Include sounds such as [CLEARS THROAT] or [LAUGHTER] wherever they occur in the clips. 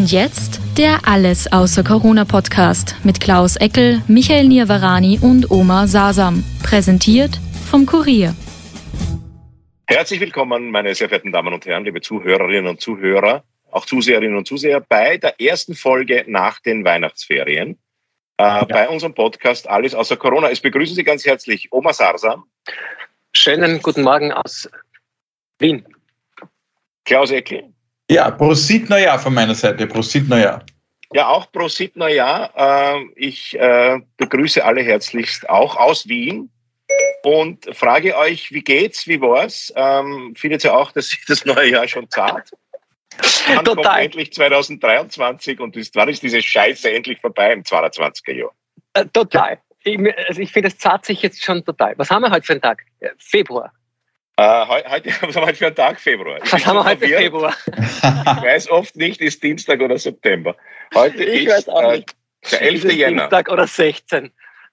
Und jetzt der Alles außer Corona Podcast mit Klaus Eckel, Michael Nirvarani und Oma Sasam. Präsentiert vom Kurier. Herzlich willkommen, meine sehr verehrten Damen und Herren, liebe Zuhörerinnen und Zuhörer, auch Zuseherinnen und Zuseher, bei der ersten Folge nach den Weihnachtsferien. Äh, ja. Bei unserem Podcast Alles außer Corona. Es begrüßen Sie ganz herzlich Oma Sarsam. Schönen guten Morgen aus Wien. Klaus Eckel. Ja, Prosit Neujahr von meiner Seite. Prosit Neujahr. Ja, auch Prosit Neujahr. Ähm, ich äh, begrüße alle herzlichst auch aus Wien und frage euch, wie geht's, wie war's? Ähm, findet ihr auch, dass sich das neue Jahr schon zahlt? [LAUGHS] Dann Total. kommt endlich 2023 und ist, wann ist diese Scheiße endlich vorbei im 22er Jahr? Äh, total. Ich, also ich finde, es zahlt sich jetzt schon total. Was haben wir heute für einen Tag? Februar. Uh, heute, was [LAUGHS] haben wir heute für einen Tag? Februar. Ich was [LAUGHS] haben wir heute Februar? ich weiß oft nicht, ist Dienstag oder September. Heute ich ist äh, der 11. Jänner. Dienstag oder 16.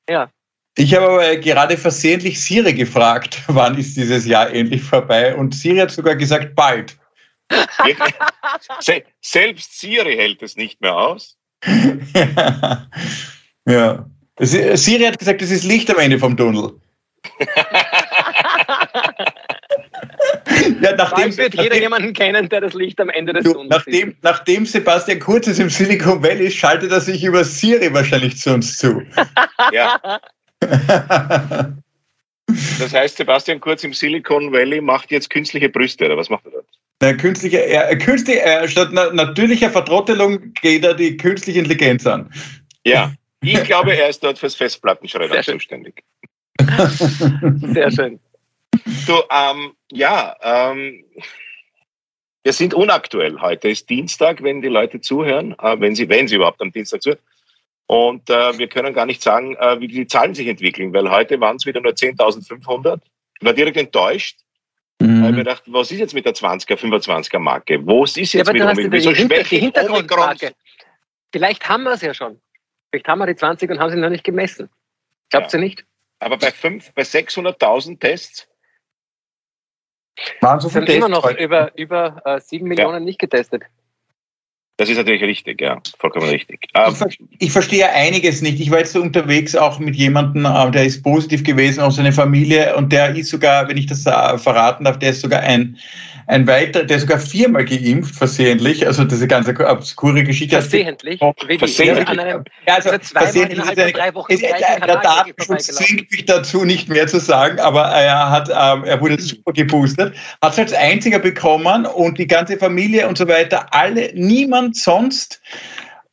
Ja. Ich habe aber gerade versehentlich Siri gefragt, [LAUGHS] wann ist dieses Jahr endlich vorbei? Und Siri hat sogar gesagt, bald. Selbst Siri hält es nicht mehr aus. ja. Siri hat gesagt, es ist Licht am Ende vom Tunnel. [LAUGHS] ja, nachdem, wird jeder nachdem, jemanden kennen, der das Licht am Ende des du, Tunnels nachdem, sieht. Nachdem Sebastian Kurz ist im Silicon Valley, schaltet er sich über Siri wahrscheinlich zu uns zu. [LAUGHS] ja. [LAUGHS] Das heißt, Sebastian Kurz im Silicon Valley macht jetzt künstliche Brüste, oder was macht er dort? Na, künstliche, äh, künstliche, äh, statt na, natürlicher Vertrottelung geht er die künstliche Intelligenz an. Ja, ich glaube, er ist dort fürs Festplattenschreiben zuständig. Sehr schön. Du, ähm, ja, ähm, wir sind unaktuell. Heute ist Dienstag, wenn die Leute zuhören, äh, wenn, sie, wenn sie überhaupt am Dienstag zuhören. Und äh, wir können gar nicht sagen, äh, wie die Zahlen sich entwickeln, weil heute waren es wieder nur 10.500. Ich war direkt enttäuscht. Mhm. Weil ich mir dachte, was ist jetzt mit der 20er, 25er Marke? Wo ist jetzt ja, mit Wieso Hinter die Hintergrundfrage. Vielleicht haben wir es ja schon. Vielleicht haben wir die 20 und haben sie noch nicht gemessen. Glaubt ja. ihr nicht? Aber bei, bei 600.000 Tests waren so sind immer noch heute. über, über äh, 7 Millionen ja. nicht getestet. Das ist natürlich richtig, ja, vollkommen richtig. Ähm, ich, ich, verstehe einiges nicht. Ich war jetzt so unterwegs auch mit jemandem, äh, der ist positiv gewesen aus seiner Familie und der ist sogar, wenn ich das äh, verraten darf, der ist sogar ein, ein weiterer, der sogar viermal geimpft, versehentlich. Also diese ganze obskure Geschichte. Versehentlich? Versehentlich. Ja, also, also versehentlich ist eine, drei Wochen ist, der Datenschutz zwingt mich dazu, nicht mehr zu sagen, aber er hat, ähm, er wurde super geboostert, hat es als einziger bekommen und die ganze Familie und so weiter, alle, niemand sonst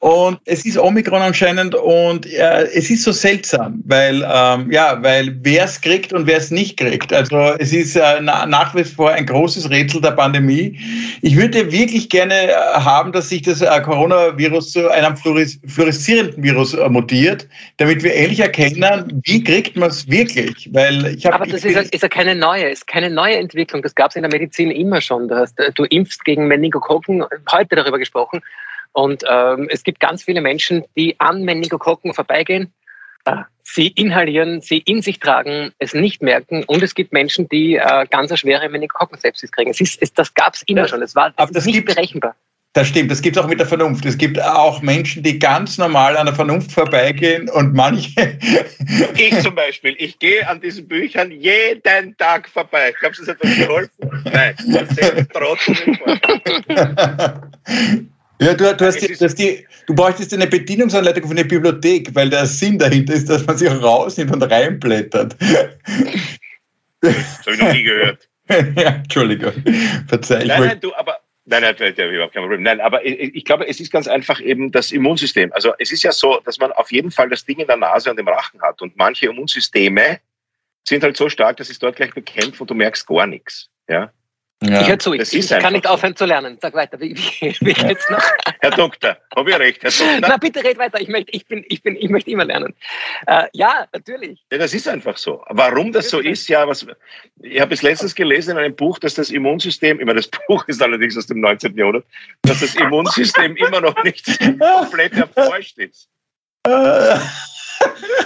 und es ist Omikron anscheinend und äh, es ist so seltsam, weil, ähm, ja, weil wer es kriegt und wer es nicht kriegt. Also es ist äh, nach wie vor ein großes Rätsel der Pandemie. Ich würde wirklich gerne äh, haben, dass sich das äh, Coronavirus zu einem fluoreszierenden Virus äh, mutiert, damit wir endlich erkennen, wie kriegt man es wirklich. Weil ich hab, Aber das ich ist, ist ja keine neue, ist keine neue Entwicklung. Das gab es in der Medizin immer schon. Du, hast, du impfst gegen Meningokokken, heute darüber gesprochen. Und ähm, es gibt ganz viele Menschen, die an Meningokokken vorbeigehen, äh, sie inhalieren, sie in sich tragen, es nicht merken. Und es gibt Menschen, die äh, ganz eine schwere Meningokokken-Sepsis kriegen. Es ist, es, das gab es immer schon. Es war Aber das nicht berechenbar. Das stimmt, das gibt es auch mit der Vernunft. Es gibt auch Menschen, die ganz normal an der Vernunft vorbeigehen und manche. [LAUGHS] Ich zum Beispiel, ich gehe an diesen Büchern jeden Tag vorbei. Glaubst du, das hat uns geholfen? Nein, das [LAUGHS] Ja, du, du, hast die, du, hast die, du bräuchtest eine Bedienungsanleitung von der Bibliothek, weil der Sinn dahinter ist, dass man sich rausnimmt und reinblättert. Das habe ich noch nie gehört. [LAUGHS] ja, Entschuldigung, verzeih. Nein, nein, du, aber Nein, nein, nein, überhaupt kein Problem. Nein, aber ich, ich, glaube, es ist ganz einfach eben das Immunsystem. Also es ist ja so, dass man auf jeden Fall das Ding in der Nase und im Rachen hat. Und manche Immunsysteme sind halt so stark, dass es dort gleich bekämpft und du merkst gar nichts. Ja? Ja. Ich höre zu, ich, ich kann nicht aufhören zu lernen. Sag weiter, wie, wie, wie geht's noch? [LAUGHS] Herr Doktor, habe ich recht, Herr [LAUGHS] Doktor? Na bitte red weiter, ich möchte, ich bin, ich bin, ich möchte immer lernen. Äh, ja, natürlich. Ja, das ist einfach so. Warum das so ist, ja, was, ich habe es letztens gelesen in einem Buch, dass das Immunsystem, immer das Buch ist allerdings aus dem 19. Jahrhundert, dass das Immunsystem immer noch nicht [LAUGHS] komplett erforscht ist.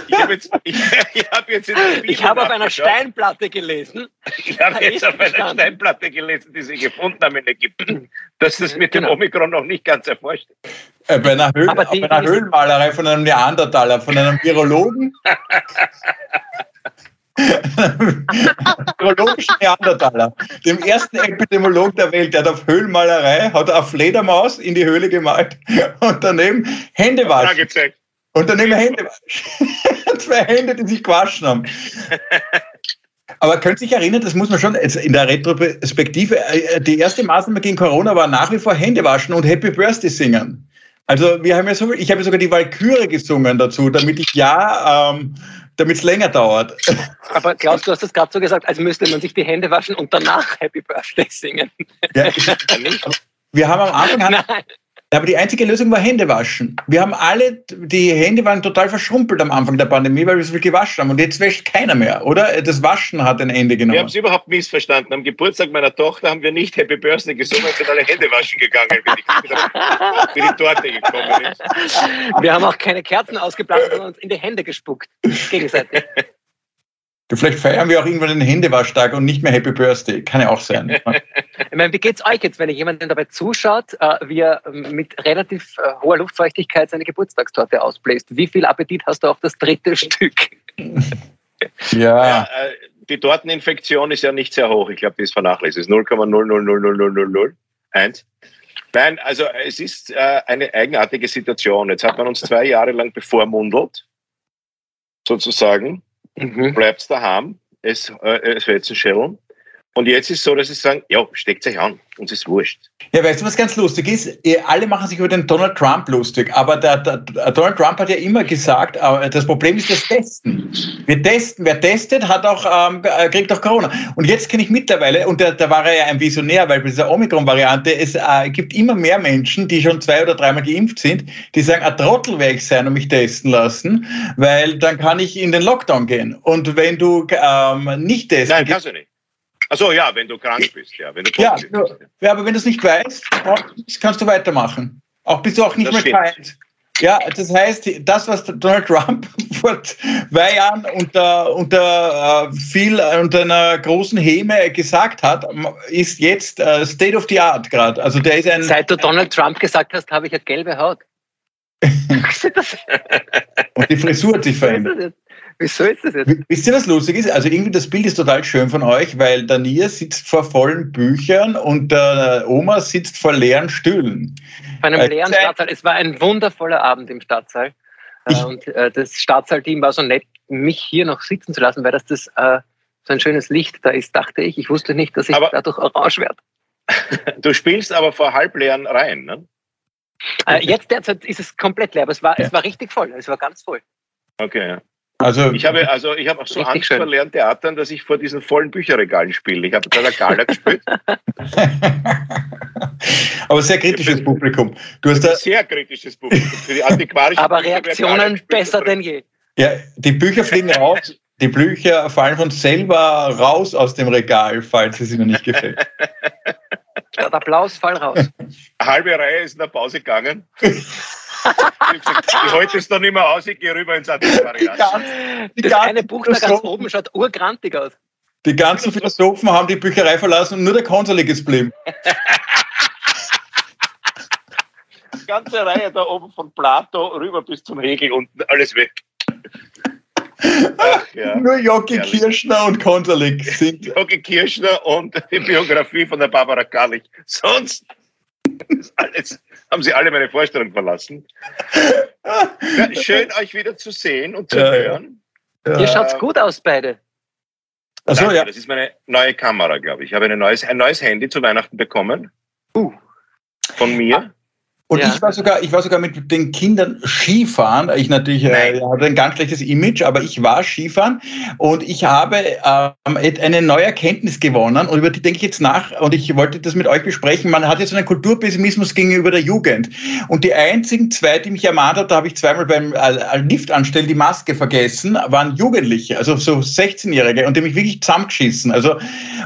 Ich habe jetzt, ich, ich hab jetzt Ich [LAUGHS] habe auf einer Steinplatte gelesen. Ich habe jetzt auf einer Steinplatte gelesen, die sie gefunden haben in Ägypten, dass das mit genau. dem Omikron noch nicht ganz erforscht ist. Äh, bei einer, Höhl, die, bei einer Höhlenmalerei von einem Neandertaler, von einem Virologen. Virologischen Neandertaler, dem ersten Epidemiologen der Welt, der hat auf Höhlenmalerei, hat auf Fledermaus in die Höhle gemalt und daneben Hände waschen. Und daneben Hände. [LAUGHS] Zwei Hände, die sich gewaschen haben. Aber könnt ihr sich erinnern, das muss man schon in der Retrospektive, äh, die erste Maßnahme gegen Corona war nach wie vor Hände waschen und Happy Birthday singen. Also wir haben ja so, ich habe sogar die Walküre gesungen dazu, damit ich ja, ähm, damit es länger dauert. Aber Klaus, du hast das gerade so gesagt, als müsste man sich die Hände waschen und danach Happy Birthday singen. Ja, [LAUGHS] wir haben am Anfang, Nein. Aber die einzige Lösung war Hände waschen. Wir haben alle, die Hände waren total verschrumpelt am Anfang der Pandemie, weil wir so viel gewaschen haben. Und jetzt wäscht keiner mehr, oder? Das Waschen hat ein Ende genommen. Wir haben es überhaupt missverstanden. Am Geburtstag meiner Tochter haben wir nicht Happy Birthday gesungen, sind alle Hände waschen gegangen, wie die, wie die Torte gekommen ist. Wir haben auch keine Kerzen ausgeblasen, sondern uns in die Hände gespuckt. Gegenseitig. Vielleicht feiern wir auch irgendwann den Händewaschtag und nicht mehr Happy Birthday. Kann ja auch sein. [LAUGHS] ich meine, wie geht's euch jetzt, wenn jemand dabei zuschaut, äh, wie er ähm, mit relativ äh, hoher Luftfeuchtigkeit seine Geburtstagstorte ausbläst? Wie viel Appetit hast du auf das dritte Stück? [LAUGHS] ja. ja äh, die Torteninfektion ist ja nicht sehr hoch. Ich glaube, die ist vernachlässigt. 0,0000001. Nein, also es ist eine eigenartige Situation. Jetzt hat man uns zwei Jahre lang bevormundelt, sozusagen mhm. bleibt daheim, es, äh, es Schädeln. Und jetzt ist es so, dass sie sagen, ja, steckt euch an, uns ist wurscht. Ja, weißt du, was ganz lustig ist? Alle machen sich über den Donald Trump lustig, aber der, der, Donald Trump hat ja immer gesagt, äh, das Problem ist das Testen. Wir testen, wer testet, hat auch, ähm, äh, kriegt auch Corona. Und jetzt kenne ich mittlerweile, und da, da war er ja ein Visionär, weil bei dieser Omikron-Variante, es äh, gibt immer mehr Menschen, die schon zwei oder dreimal geimpft sind, die sagen, ein Trottel werde ich sein und mich testen lassen, weil dann kann ich in den Lockdown gehen. Und wenn du ähm, nicht testen... Nein, kannst du nicht. Achso, ja, wenn du krank bist, ja. Wenn du ja, ja, aber wenn du es nicht weißt, kannst du weitermachen. Auch bist du auch nicht das mehr kalt. Ja, das heißt, das, was Donald Trump [LAUGHS] vor zwei Jahren unter, unter, äh, viel, unter einer großen Häme gesagt hat, ist jetzt uh, State of the Art gerade. Also der ist ein. Seit du Donald Trump gesagt hast, habe ich eine gelbe Haut. [LAUGHS] [LAUGHS] Und die Frisur hat sich verändert. Wieso ist das jetzt? Wisst ihr, was lustig ist? Also irgendwie das Bild ist total schön von euch, weil der Nia sitzt vor vollen Büchern und der Oma sitzt vor leeren Stühlen. Bei einem äh, leeren Stadtsaal. Es war ein wundervoller Abend im Stadtsaal. Äh, ich, und äh, das Stadtsaalteam war so nett, mich hier noch sitzen zu lassen, weil das, das äh, so ein schönes Licht da ist, dachte ich. Ich wusste nicht, dass ich aber, dadurch orange werde. [LAUGHS] Du spielst aber vor halbleeren Reihen, ne? Äh, jetzt derzeit ist es komplett leer, aber es war, ja. es war richtig voll. Es war ganz voll. Okay, ja. Also, ich habe, also ich habe auch so Angst vor leeren Theatern, dass ich vor diesen vollen Bücherregalen spiele. Ich habe bei der Gala gespielt. [LAUGHS] Aber sehr kritisches Publikum. Du hast da sehr kritisches Publikum. Für die antiquarischen Aber Reaktionen besser denn je. Ja, die Bücher fliegen raus. Die Bücher fallen von selber raus aus dem Regal, falls es Ihnen nicht gefällt. Der Applaus, fall raus. Eine halbe Reihe ist in der Pause gegangen. [LAUGHS] ich halte es noch nicht mehr aus, ich gehe rüber ins Antiquariat. Das eine Buch da ganz oben schaut urgrantig aus. Die ganzen Philosophen haben die Bücherei verlassen und nur der Konsulig ist geblieben. Die ganze Reihe da oben von Plato rüber bis zum Hegel und alles weg. Ach, ja. Nur Jogi Kirschner und Konterlik sind. Jogi Kirschner und die Biografie von der Barbara Karlich. Sonst [LAUGHS] alles, haben Sie alle meine Vorstellung verlassen. Ja, schön, [LAUGHS] euch wieder zu sehen und zu ja, hören. Ja. Ihr schaut gut aus, beide. Achso, Danke, ja. Das ist meine neue Kamera, glaube ich. Ich habe ein neues, ein neues Handy zu Weihnachten bekommen. Uh. Von mir. Und ja. ich war sogar, ich war sogar mit den Kindern Skifahren. Ich natürlich äh, hatte ein ganz schlechtes Image, aber ich war Skifahren und ich habe ähm, eine neue Erkenntnis gewonnen und über die denke ich jetzt nach und ich wollte das mit euch besprechen. Man hat jetzt einen Kulturpessimismus gegenüber der Jugend und die einzigen zwei, die mich ermahnt haben, da habe ich zweimal beim äh, Lift anstellen die Maske vergessen, waren Jugendliche, also so 16-Jährige und die mich wirklich zusammengeschissen. Also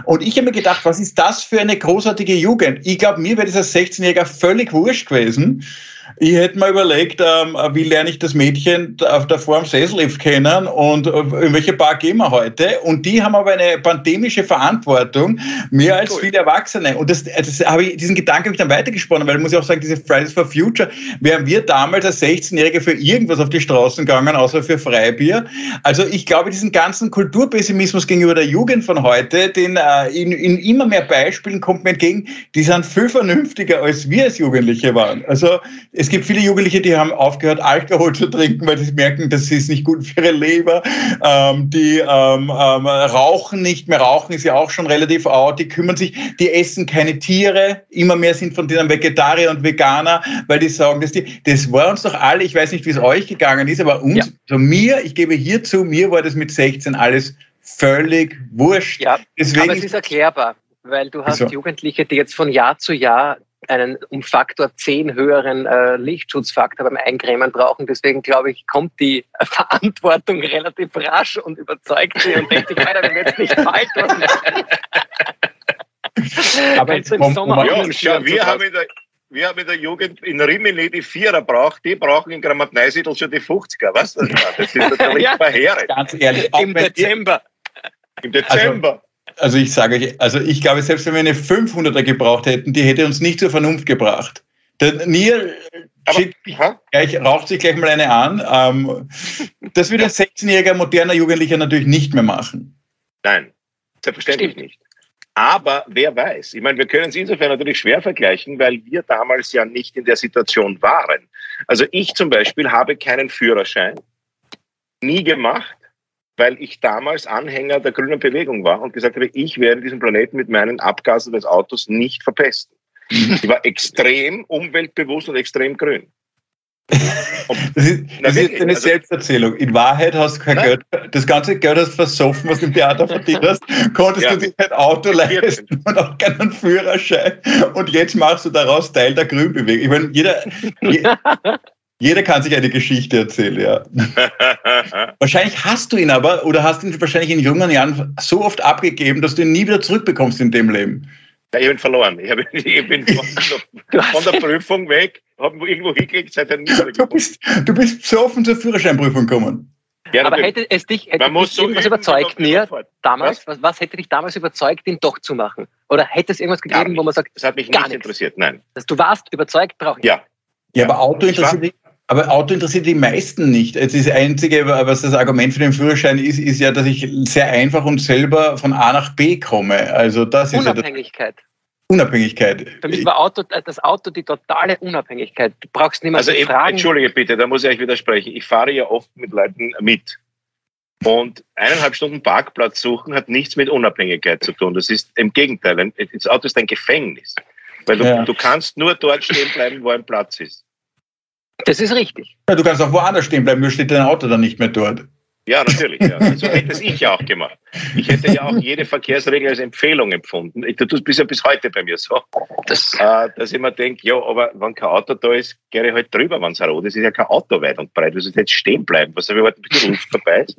und ich habe mir gedacht, was ist das für eine großartige Jugend? Ich glaube, mir wäre dieser 16-Jähriger völlig wurscht gewesen gewesen. Ich hätte mir überlegt, ähm, wie lerne ich das Mädchen auf der Form Sessellift kennen und äh, in welche Bar gehen wir heute? Und die haben aber eine pandemische Verantwortung, mehr als cool. viele Erwachsene. Und das, das habe ich, diesen Gedanken habe ich dann weitergesponnen, weil ich muss ja auch sagen, diese Fridays for Future, wären wir damals als 16-Jährige für irgendwas auf die Straßen gegangen, außer für Freibier. Also ich glaube, diesen ganzen Kulturpessimismus gegenüber der Jugend von heute, den äh, in, in immer mehr Beispielen kommt mir entgegen, die sind viel vernünftiger, als wir als Jugendliche waren. Also es gibt viele Jugendliche, die haben aufgehört, Alkohol zu trinken, weil sie merken, das ist nicht gut für ihre Leber. Ähm, die ähm, ähm, rauchen nicht mehr. Rauchen ist ja auch schon relativ out. Die kümmern sich, die essen keine Tiere. Immer mehr sind von denen Vegetarier und Veganer, weil die sagen, dass die, das war uns doch alle, ich weiß nicht, wie es euch gegangen ist, aber uns, ja. so mir, ich gebe hierzu, mir war das mit 16 alles völlig wurscht. Ja, Deswegen aber es ist erklärbar, weil du hast so. Jugendliche, die jetzt von Jahr zu Jahr einen um Faktor 10 höheren äh, Lichtschutzfaktor beim Eincremen brauchen. Deswegen glaube ich, kommt die [LAUGHS] Verantwortung relativ rasch und überzeugt sie und denkt sich, Alter, wenn wir jetzt nicht bald was [LAUGHS] Aber jetzt im Sommer ja, ja, wir, haben in der, wir haben in der Jugend in Rimini die Vierer braucht, die brauchen in Grammat-Neusiedl schon die 50er. Was das? Das ist [LAUGHS] natürlich ja, verheerend. Ganz ehrlich. Im Dezember. Im Dezember. Also, also ich sage euch, also ich glaube, selbst wenn wir eine 500er gebraucht hätten, die hätte uns nicht zur Vernunft gebracht. Der Nier gleich, raucht sich gleich mal eine an. Ähm, das würde ein 16-jähriger moderner Jugendlicher natürlich nicht mehr machen. Nein, selbstverständlich Stimmt. nicht. Aber wer weiß? Ich meine, wir können es insofern natürlich schwer vergleichen, weil wir damals ja nicht in der Situation waren. Also ich zum Beispiel habe keinen Führerschein, nie gemacht weil ich damals Anhänger der grünen Bewegung war und gesagt habe, ich werde diesen Planeten mit meinen Abgasen des Autos nicht verpesten. Ich war extrem umweltbewusst und extrem grün. Und, [LAUGHS] das ist, das ist eine also, Selbsterzählung. In Wahrheit hast du kein nein. Geld, das ganze Geld hast du versoffen, was du im Theater verdient hast, konntest ja. du dir kein Auto leisten und auch keinen Führerschein. Und jetzt machst du daraus Teil der Grünbewegung. Ich meine, jeder, [LAUGHS] jeder kann sich eine Geschichte erzählen, ja. [LAUGHS] wahrscheinlich hast du ihn aber oder hast ihn wahrscheinlich in jungen Jahren so oft abgegeben, dass du ihn nie wieder zurückbekommst in dem Leben. Ja, ich bin verloren. Ich, hab, [LAUGHS] ich bin [LAUGHS] von, der Prüfung weg, habe irgendwo hingelegt, seit nie wieder du bist, du bist so offen zur Führerscheinprüfung gekommen. Ja, aber hätte es dich hätte dich so irgendwas überzeugt, mir damals? Was? was? hätte dich damals überzeugt, ihn doch zu machen? Oder hätte es irgendwas gegeben, wo man sagt, das hat mich nicht interessiert, nein. Dass du warst überzeugt, brauche ich. Ja. Ja, aber Auto interessiert, aber Auto interessiert die meisten nicht. Das Einzige, was das Argument für den Führerschein ist, ist ja, dass ich sehr einfach und selber von A nach B komme. Also das ist Unabhängigkeit. Ja Unabhängigkeit. Für mich war Auto, das Auto die totale Unabhängigkeit. Du brauchst nicht mehr also so fragen. Entschuldige bitte, da muss ich euch widersprechen. Ich fahre ja oft mit Leuten mit. Und eineinhalb Stunden Parkplatz suchen hat nichts mit Unabhängigkeit zu tun. Das ist im Gegenteil. Das Auto ist ein Gefängnis. Weil du, ja. du kannst nur dort stehen bleiben, wo ein Platz ist. Das ist richtig. Ja, du kannst auch woanders stehen bleiben, nur steht dein Auto dann nicht mehr dort. Ja, natürlich. Ja. So hätte es ich ja auch gemacht. Ich hätte ja auch jede Verkehrsregel als Empfehlung empfunden. Du tust bis ja bis heute bei mir so, dass, äh, dass ich mir denke, ja, aber wenn kein Auto da ist, gehe ich halt drüber, wenn es rot ist. ist ja kein Auto weit und breit. Du sollst jetzt stehen bleiben. Was soll ich halt, bis die Luft vorbei ist?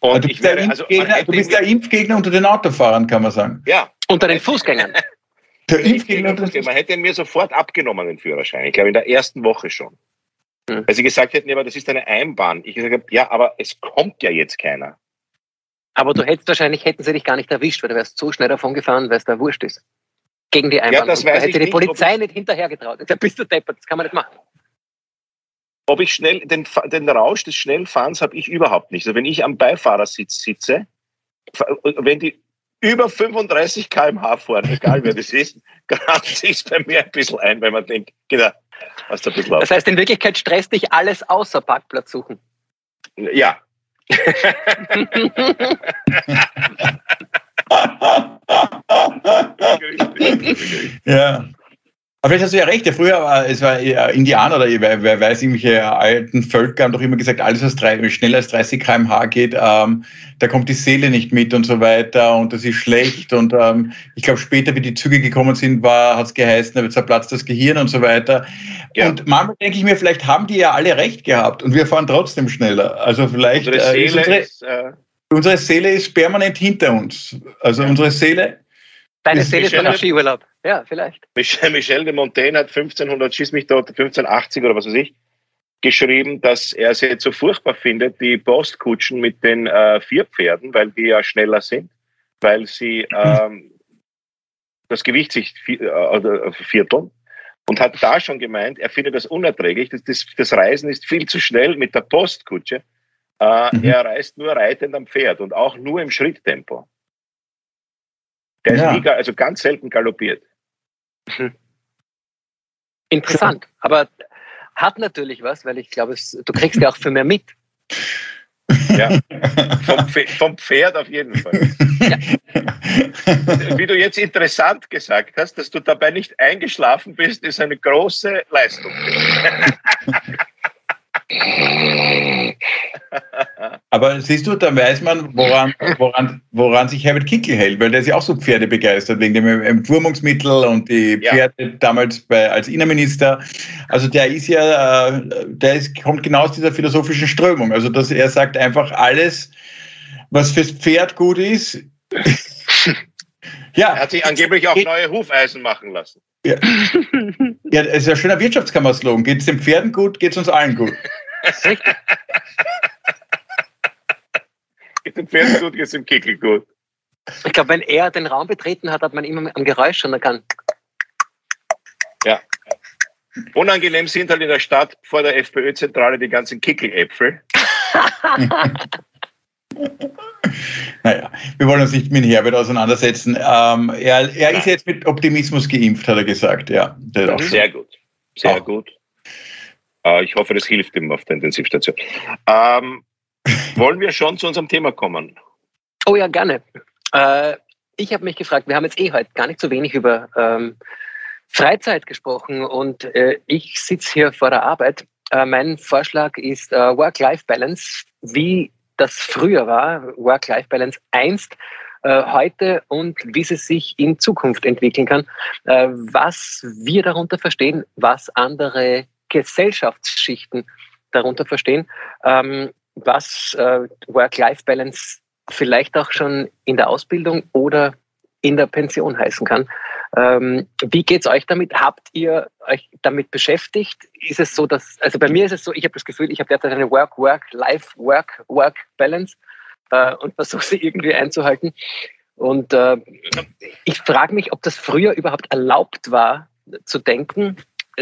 Und du bist, wäre, der, also, du bist der Impfgegner unter den Autofahrern, kann man sagen. Ja. Unter den Fußgängern. Der Impfgegner. Man hätte mir sofort abgenommen, den Führerschein. Ich glaube, in der ersten Woche schon. Hm. Weil sie gesagt hätten, ja, aber das ist eine Einbahn. Ich gesagt habe, ja, aber es kommt ja jetzt keiner. Aber du hättest wahrscheinlich, hätten sie dich gar nicht erwischt, weil du wärst so schnell davon gefahren, weil es da wurscht ist. Gegen die Einbahn. Ja, das weiß da hätte die Polizei nicht hinterhergetraut. Da bist du deppert, das kann man nicht machen. Ob ich schnell, den, den Rausch des Schnellfahrens habe ich überhaupt nicht. Also wenn ich am Beifahrersitz sitze, wenn die über 35 km/h fahren, egal wer das ist, [LAUGHS] grast sich bei mir ein bisschen ein, weil man denkt, genau, hast du ein bisschen auf. Das heißt, in Wirklichkeit stresst dich alles außer Parkplatz suchen. Ja. [LAUGHS] [LAUGHS] ja. Aber vielleicht hast du ja recht, ja, früher war es war Indianer oder wer, wer weiß, irgendwelche alten Völker haben doch immer gesagt, alles, was drei, schneller als 30 km/h geht, ähm, da kommt die Seele nicht mit und so weiter und das ist schlecht. Und ähm, ich glaube, später, wie die Züge gekommen sind, war, hat es geheißen, da wird zerplatzt das Gehirn und so weiter. Ja. Und manchmal denke ich mir, vielleicht haben die ja alle recht gehabt und wir fahren trotzdem schneller. Also vielleicht unsere äh, Seele, unsere, ist, äh, unsere Seele ist permanent hinter uns. Also ja. unsere Seele. Deine Seele ist von Skiurlaub. Ja, vielleicht. Michel, Michel de Montaigne hat 1500, schieß mich dort, 1580 oder was weiß ich, geschrieben, dass er es jetzt so furchtbar findet, die Postkutschen mit den äh, vier Pferden, weil die ja schneller sind, weil sie ähm, [CLEARS THROAT] das Gewicht sich vier, äh, vierteln. Und hat da schon gemeint, er findet das unerträglich, das, das, das Reisen ist viel zu schnell mit der Postkutsche. Äh, mhm. Er reist nur reitend am Pferd und auch nur im Schritttempo. Der ja. ist nie, also ganz selten galoppiert. Interessant, aber hat natürlich was, weil ich glaube, du kriegst ja auch für mehr mit. Ja, vom, vom, Pferd auf jeden Fall. Ja. Wie du jetzt interessant gesagt hast, dass du dabei nicht eingeschlafen bist, ist eine große Leistung. [LAUGHS] [LAUGHS] Aber siehst du, da weiß man, woran, woran, woran sich Herbert Kickel hält, weil der ist ja auch so pferdebegeistert wegen dem Entwurmungsmittel und die Pferde ja. damals bei, als Innenminister. Also der ist ja, äh, der ist, kommt genau aus dieser philosophischen Strömung. Also dass er sagt einfach alles, was fürs Pferd gut ist. Ja. Er hat sich angeblich auch neue Hufeisen machen lassen. Ja, ja das ist ja ein schöner Wirtschaftskammer-Slogan. Geht es den Pferden gut, geht es uns allen gut. geht den Pferden gut, geht es dem Kickel gut. Ich glaube, wenn er den Raum betreten hat, hat man immer am Geräusch schon erkannt. Ja. Unangenehm sind halt in der Stadt vor der FPÖ-Zentrale die ganzen Kickeläpfel. [LAUGHS] [LAUGHS] naja, wir wollen uns nicht mit Herbert auseinandersetzen. Ähm, er er ist jetzt mit Optimismus geimpft, hat er gesagt. Ja, Sehr gut. Sehr auch. gut. Äh, ich hoffe, das hilft ihm auf der Intensivstation. Ähm, [LAUGHS] wollen wir schon zu unserem Thema kommen? Oh ja, gerne. Äh, ich habe mich gefragt, wir haben jetzt eh heute gar nicht so wenig über ähm, Freizeit gesprochen und äh, ich sitze hier vor der Arbeit. Äh, mein Vorschlag ist äh, Work-Life-Balance, wie das früher war, Work-Life-Balance einst, äh, heute und wie sie sich in Zukunft entwickeln kann, äh, was wir darunter verstehen, was andere Gesellschaftsschichten darunter verstehen, ähm, was äh, Work-Life-Balance vielleicht auch schon in der Ausbildung oder in der Pension heißen kann. Ähm, wie es euch damit? Habt ihr euch damit beschäftigt? Ist es so, dass, also bei mir ist es so, ich habe das Gefühl, ich habe derzeit eine Work, Work, Life, Work, Work Balance äh, und versuche sie irgendwie einzuhalten. Und äh, ich frage mich, ob das früher überhaupt erlaubt war, zu denken,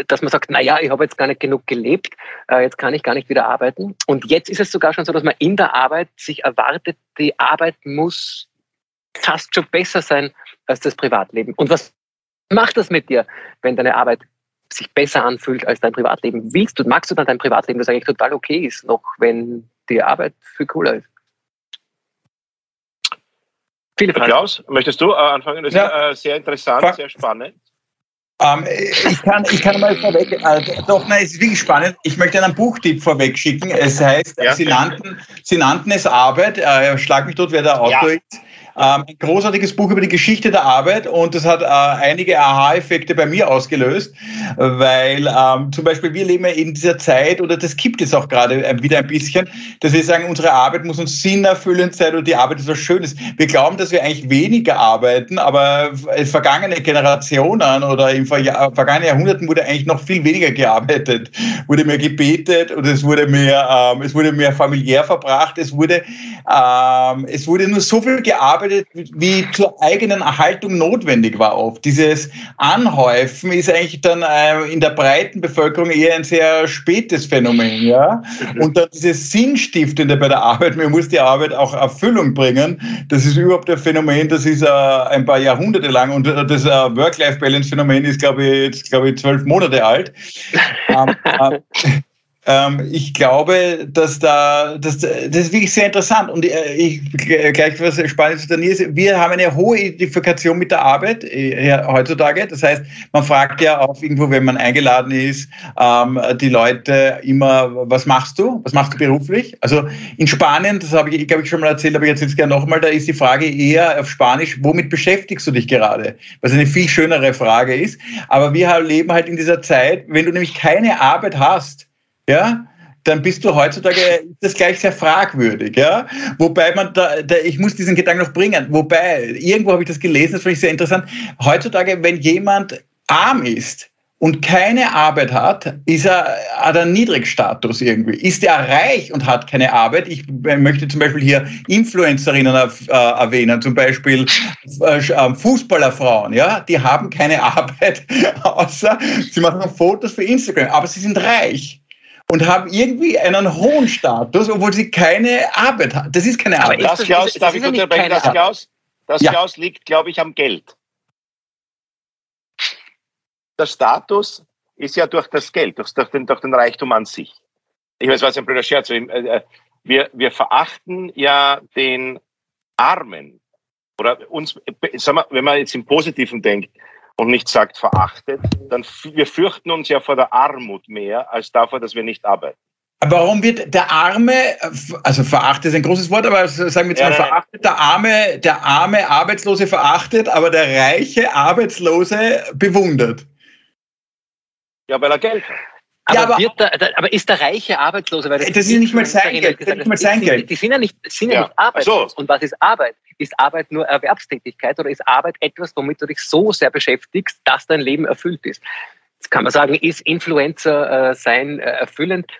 dass man sagt, naja, ich habe jetzt gar nicht genug gelebt, äh, jetzt kann ich gar nicht wieder arbeiten. Und jetzt ist es sogar schon so, dass man in der Arbeit sich erwartet, die Arbeit muss fast schon besser sein als das Privatleben. Und was macht das mit dir, wenn deine Arbeit sich besser anfühlt als dein Privatleben? Willst du, magst du dann dein Privatleben, das eigentlich total okay ist, noch wenn die Arbeit viel cooler ist? Viele Fragen. Klaus, möchtest du äh, anfangen? Das ja. ist äh, sehr interessant, sehr spannend. Ähm, ich, kann, ich kann mal vorweg, äh, doch, nein, es ist wirklich spannend. Ich möchte einen Buchtipp vorweg schicken. Es heißt, ja. sie, nannten, sie nannten es Arbeit. Äh, schlag mich dort, wer der Autor ja. ist. Ähm, ein großartiges Buch über die Geschichte der Arbeit und das hat äh, einige Aha-Effekte bei mir ausgelöst, weil ähm, zum Beispiel wir leben ja in dieser Zeit, oder das gibt es auch gerade äh, wieder ein bisschen, dass wir sagen, unsere Arbeit muss uns sinnerfüllend sein und die Arbeit ist was Schönes. Wir glauben, dass wir eigentlich weniger arbeiten, aber in vergangene Generationen oder in vergangenen Jahrhunderten wurde eigentlich noch viel weniger gearbeitet, wurde mehr gebetet und es wurde mehr, ähm, es wurde mehr familiär verbracht, es wurde, ähm, es wurde nur so viel gearbeitet, gearbeitet, wie zur eigenen Erhaltung notwendig war oft. Dieses Anhäufen ist eigentlich dann äh, in der breiten Bevölkerung eher ein sehr spätes Phänomen, ja. Mhm. Und dann dieses Sinnstiftende bei der Arbeit, man muss die Arbeit auch Erfüllung bringen, das ist überhaupt ein Phänomen, das ist äh, ein paar Jahrhunderte lang und äh, das äh, Work-Life-Balance-Phänomen ist, glaube ich, jetzt, glaube ich, zwölf Monate alt. ähm, äh, ähm, ich glaube, dass da, dass, das ist wirklich sehr interessant. Und äh, ich, gleich was Spannendes zu ist, wir haben eine hohe Identifikation mit der Arbeit äh, heutzutage. Das heißt, man fragt ja auch irgendwo, wenn man eingeladen ist, ähm, die Leute immer, was machst du? Was machst du beruflich? Also in Spanien, das habe ich, glaube ich, schon mal erzählt, aber jetzt jetzt gerne nochmal, da ist die Frage eher auf Spanisch, womit beschäftigst du dich gerade? Was eine viel schönere Frage ist. Aber wir leben halt in dieser Zeit, wenn du nämlich keine Arbeit hast, ja, dann bist du heutzutage das gleich sehr fragwürdig, ja. Wobei man da, da, ich muss diesen Gedanken noch bringen. Wobei, irgendwo habe ich das gelesen, das fand ich sehr interessant. Heutzutage, wenn jemand arm ist, und keine Arbeit hat, ist er, hat einen Niedrigstatus irgendwie. Ist er reich und hat keine Arbeit? Ich möchte zum Beispiel hier Influencerinnen äh, erwähnen, zum Beispiel äh, ähm, Fußballerfrauen, ja, die haben keine [LAUGHS] Arbeit, außer sie machen Fotos für Instagram, aber sie sind reich und haben irgendwie einen hohen Status, obwohl sie keine Arbeit haben. Das ist keine Arbeit. Aber das, Klaus, darf ich unterbrechen? Das, Klaus, das ja. Klaus liegt, glaube ich, am Geld. Der Status ist ja durch das Geld, durch, durch, den, durch den Reichtum an sich. Ich weiß, was ein blöder Scherz. Äh, äh, wir, wir verachten ja den Armen. Oder uns, sagen wir, wenn man jetzt im Positiven denkt, und nicht sagt verachtet, dann wir fürchten uns ja vor der Armut mehr als davor, dass wir nicht arbeiten. Warum wird der Arme, also verachtet ist ein großes Wort, aber sagen wir jetzt ja, mal verachtet, der arme, der arme Arbeitslose verachtet, aber der reiche Arbeitslose bewundert? Ja, weil er Geld hat. Aber, ja, aber, der, aber, ist der reiche Arbeitslose? Weil das, das ist nicht mal sein Geld. Das ist nicht mal sein Geld. Die sind ja nicht, sind ja. ja nicht arbeitslos. So. Und was ist Arbeit? Ist Arbeit nur Erwerbstätigkeit oder ist Arbeit etwas, womit du dich so sehr beschäftigst, dass dein Leben erfüllt ist? Jetzt kann man sagen, ist Influencer äh, sein äh, erfüllend?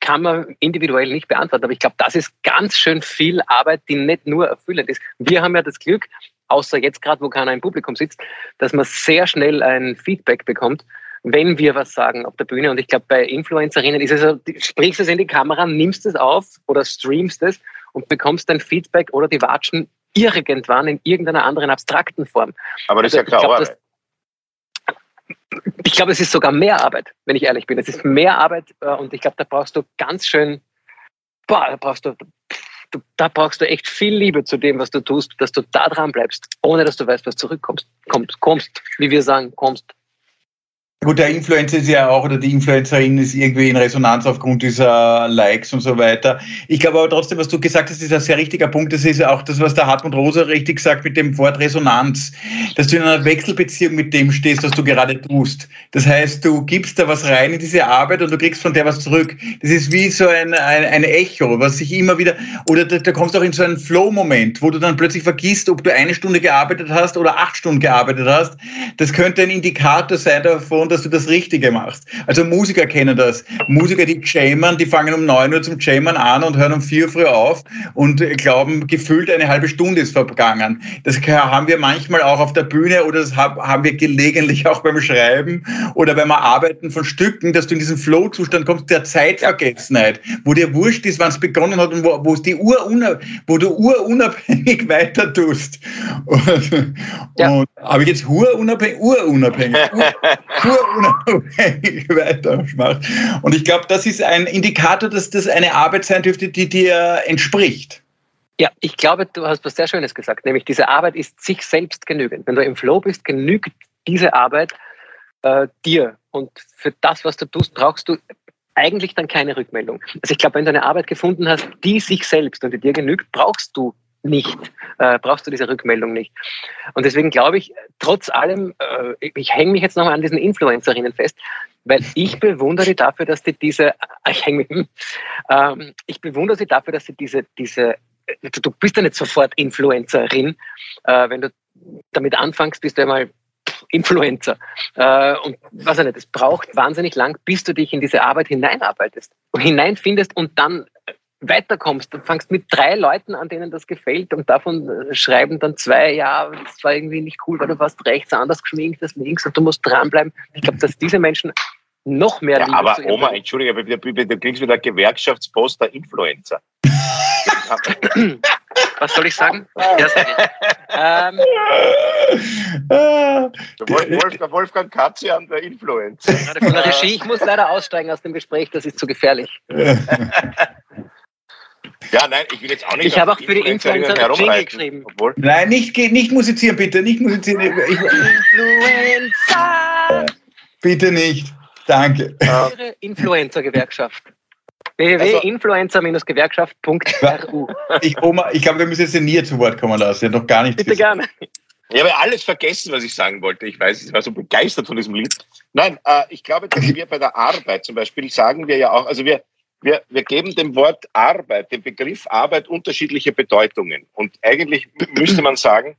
Kann man individuell nicht beantworten. Aber ich glaube, das ist ganz schön viel Arbeit, die nicht nur erfüllend ist. Wir haben ja das Glück, außer jetzt gerade, wo keiner im Publikum sitzt, dass man sehr schnell ein Feedback bekommt wenn wir was sagen auf der Bühne. Und ich glaube, bei Influencerinnen ist es so, sprichst es in die Kamera, nimmst es auf oder streamst es und bekommst ein Feedback oder die watschen irgendwann in irgendeiner anderen abstrakten Form. Aber das also, ist ja klar. Ich glaube, es ist sogar mehr Arbeit, wenn ich ehrlich bin. Es ist mehr Arbeit äh, und ich glaube, da brauchst du ganz schön, boah, da brauchst du, da brauchst du echt viel Liebe zu dem, was du tust, dass du da dran bleibst, ohne dass du weißt, was zurückkommst. Kommst, kommst, wie wir sagen, kommst. Gut, der Influencer ist ja auch, oder die Influencerin ist irgendwie in Resonanz aufgrund dieser Likes und so weiter. Ich glaube aber trotzdem, was du gesagt hast, ist ein sehr richtiger Punkt. Das ist auch das, was der Hartmut Rosa richtig sagt mit dem Wort Resonanz. Dass du in einer Wechselbeziehung mit dem stehst, was du gerade tust. Das heißt, du gibst da was rein in diese Arbeit und du kriegst von der was zurück. Das ist wie so ein, ein, ein Echo, was sich immer wieder, oder da, da kommst du auch in so einen Flow-Moment, wo du dann plötzlich vergisst, ob du eine Stunde gearbeitet hast oder acht Stunden gearbeitet hast. Das könnte ein Indikator sein davon, dass du das Richtige machst. Also Musiker kennen das. Musiker, die jammern, die fangen um 9 Uhr zum Jammern an und hören um 4 Uhr früh auf und glauben, gefühlt eine halbe Stunde ist vergangen. Das haben wir manchmal auch auf der Bühne oder das haben wir gelegentlich [LAUGHS] auch beim Schreiben oder beim Arbeiten von Stücken, dass du in diesen Flow-Zustand kommst, der Zeitvergessenheit, wo dir wurscht ist, wann es begonnen hat und wo, die Uhr wo du urunabhängig [LAUGHS] weiter tust. [LAUGHS] Und, ja. und ich jetzt urunabhängig, urunabhängig, ur, unabhängig [LAUGHS] weitermacht. Und ich glaube, das ist ein Indikator, dass das eine Arbeit sein dürfte, die dir entspricht. Ja, ich glaube, du hast was sehr Schönes gesagt, nämlich diese Arbeit ist sich selbst genügend. Wenn du im Flow bist, genügt diese Arbeit äh, dir. Und für das, was du tust, brauchst du eigentlich dann keine Rückmeldung. Also ich glaube, wenn du eine Arbeit gefunden hast, die sich selbst und die dir genügt, brauchst du nicht, äh, brauchst du diese Rückmeldung nicht. Und deswegen glaube ich, trotz allem, äh, ich hänge mich jetzt nochmal an diesen Influencerinnen fest, weil ich bewundere sie dafür, dass sie diese, äh, [LAUGHS] ich hänge mich, hm, ähm, ich bewundere sie dafür, dass sie diese, diese, äh, du bist ja nicht sofort Influencerin, äh, wenn du damit anfängst, bist du einmal Influencer. Äh, und was ich nicht, es braucht wahnsinnig lang, bis du dich in diese Arbeit hineinarbeitest, hineinfindest und dann weiterkommst. Du fangst mit drei Leuten an, denen das gefällt und davon äh, schreiben dann zwei, ja, das war irgendwie nicht cool, weil du warst rechts anders geschminkt als links und du musst dranbleiben. Ich glaube, dass diese Menschen noch mehr ja, Aber Oma, entschuldige, du kriegst wieder Gewerkschaftsposter Influencer. [LAUGHS] Was soll ich sagen? Ja, ähm, der, Wolf, der [LAUGHS] Wolfgang Katzian, der Influencer. Von der Regie, ich muss leider aussteigen aus dem Gespräch, das ist zu gefährlich. [LAUGHS] Ja, nein, ich will jetzt auch nicht. Ich habe auch für die Influencer Jingle geschrieben. Obwohl. Nein, nicht, nicht musizieren, bitte. Nicht musizieren. Ich, Influencer! Bitte nicht. Danke. Ihre Influencer-Gewerkschaft www.influencer-gewerkschaft.ru ich, ich glaube, wir müssen jetzt nie zu Wort kommen lassen. Noch gar nicht. Bitte wissen. gerne. Ich habe alles vergessen, was ich sagen wollte. Ich weiß, ich war so begeistert von diesem Lied. Nein, äh, ich glaube, dass wir bei der Arbeit zum Beispiel sagen wir ja auch, also wir, wir, wir geben dem Wort Arbeit, dem Begriff Arbeit unterschiedliche Bedeutungen. Und eigentlich müsste man sagen,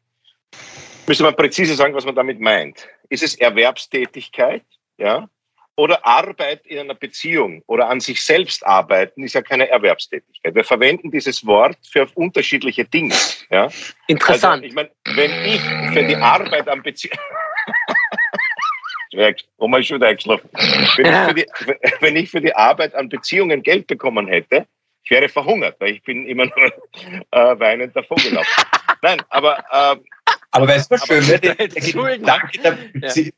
müsste man präzise sagen, was man damit meint. Ist es Erwerbstätigkeit? Ja? Oder Arbeit in einer Beziehung oder an sich selbst arbeiten ist ja keine Erwerbstätigkeit. Wir verwenden dieses Wort für unterschiedliche Dinge. Ja? Interessant. Also, ich meine, wenn ich für die Arbeit an Beziehung [LAUGHS] Ist schon wieder eingeschlafen. Wenn ich, die, [LAUGHS] wenn ich, für die, Arbeit an Beziehungen Geld bekommen hätte, ich wäre verhungert, weil ich bin immer nur äh, weinend davongelaufen. Nein, aber äh, aber weißt du, was schön wäre? [LAUGHS] Der,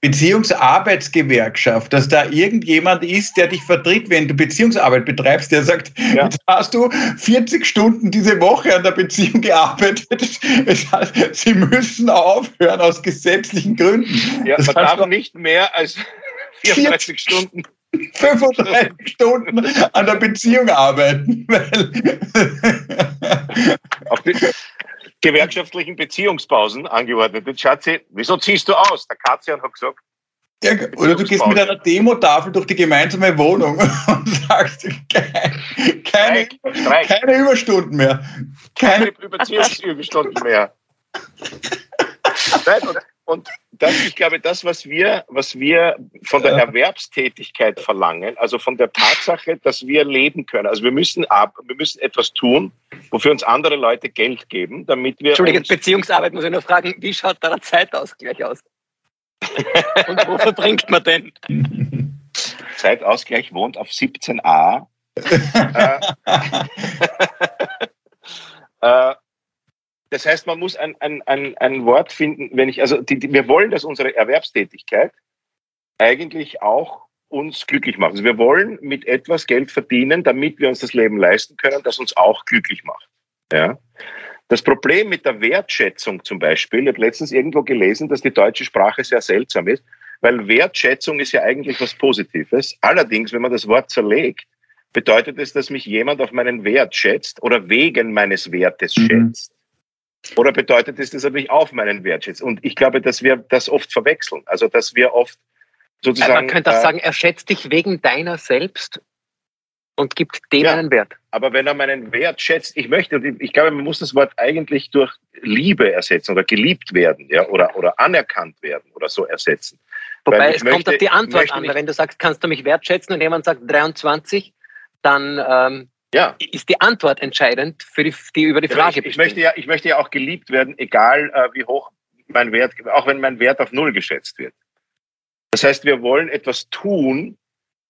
Beziehungsarbeitsgewerkschaft, dass da irgendjemand ist, der dich vertritt, wenn du Beziehungsarbeit betreibst, der sagt, ja. jetzt hast du 40 Stunden diese Woche an der Beziehung gearbeitet. [LAUGHS] Das heißt, sie müssen aufhören aus gesetzlichen Gründen. Ja, das man darf nicht mehr als [LAUGHS] 34 Stunden 35 Stunden an der Beziehung arbeiten. Die, gewerkschaftlichen Beziehungspausen angeordnet. Jetzt Schatzi, wieso ziehst du aus? Der Katzian hat gesagt. Ja, oder du gehst mit einer Demotafel durch die gemeinsame Wohnung [LAUGHS] und sagst, keine, Streik, keine Überstunden mehr. Keine, keine Überziehungsüberstunden mehr. [LAUGHS] Nein, und, und das, ich glaube, das, was wir, was wir von der Erwerbstätigkeit verlangen, also von der Tatsache, dass wir leben können. Also wir müssen ab, wir müssen etwas tun, wofür uns andere Leute Geld geben, damit wir. Entschuldige, Beziehungsarbeit muss ich nur fragen, wie schaut da der Zeitausgleich aus? [LAUGHS] Und wo verbringt man denn? Zeitausgleich wohnt auf 17a. [LAUGHS] äh, [LAUGHS] äh, das heißt, man muss ein, ein, ein, ein Wort finden, wenn ich, also die, die, wir wollen, dass unsere Erwerbstätigkeit eigentlich auch uns glücklich macht. Also wir wollen mit etwas Geld verdienen, damit wir uns das Leben leisten können, das uns auch glücklich macht. Ja? Das Problem mit der Wertschätzung zum Beispiel, ich habe letztens irgendwo gelesen, dass die deutsche Sprache sehr seltsam ist, weil Wertschätzung ist ja eigentlich was Positives. Allerdings, wenn man das Wort zerlegt, bedeutet es, dass mich jemand auf meinen Wert schätzt oder wegen meines Wertes mhm. schätzt. Oder bedeutet es, dass er mich auf meinen Wert schätzt? Und ich glaube, dass wir das oft verwechseln. Also, dass wir oft sozusagen. Man könnte auch äh, sagen, er schätzt dich wegen deiner selbst und gibt dem ja, einen Wert. Aber wenn er meinen Wert schätzt, ich möchte, ich glaube, man muss das Wort eigentlich durch Liebe ersetzen oder geliebt werden, ja, oder, oder anerkannt werden oder so ersetzen. Wobei es möchte, kommt auf die Antwort an, wenn du sagst, kannst du mich wertschätzen und jemand sagt 23, dann ähm, ja. ist die Antwort entscheidend für die, die über die Frage ich, ich möchte ja, ich möchte ja auch geliebt werden, egal äh, wie hoch mein Wert, auch wenn mein Wert auf Null geschätzt wird. Das heißt, wir wollen etwas tun,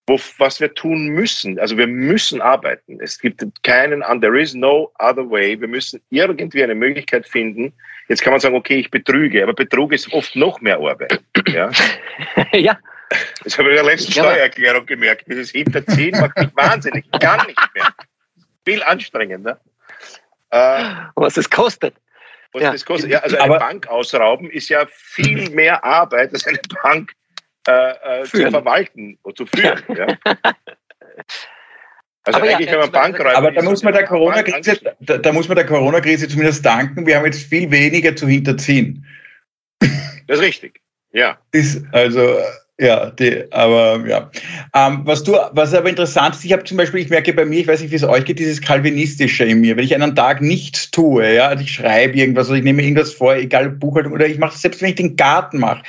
wo, was wir tun müssen. Also wir müssen arbeiten. Es gibt keinen, there is no other way. Wir müssen irgendwie eine Möglichkeit finden. Jetzt kann man sagen, okay, ich betrüge, aber Betrug ist oft noch mehr Arbeit. Ja. [LAUGHS] ja. Das habe ich in der letzten ja, Steuererklärung gemerkt. Dieses Hinterziehen macht mich wahnsinnig. Ich kann nicht mehr. Viel anstrengender. Äh, was es kostet. Was ja. das kostet. Ja, also eine aber, Bank ausrauben ist ja viel [LAUGHS] mehr Arbeit als eine Bank äh, äh, zu verwalten und zu führen. Ja. Also aber eigentlich, ja, wenn man Bankräuber Aber da muss man der Corona-Krise, da, da, muss man der Corona-Krise zumindest danken. Wir haben jetzt viel weniger zu hinterziehen. Das ist richtig. Ja. Ist also ja, die, aber ja. Ähm, was du, was aber interessant ist, ich habe zum Beispiel, ich merke bei mir, ich weiß nicht, wie es euch geht, dieses Kalvinistische in mir. Wenn ich einen Tag nichts tue, ja, also ich schreibe irgendwas oder ich nehme irgendwas vor, egal Buchhaltung oder ich mache selbst, wenn ich den Garten mache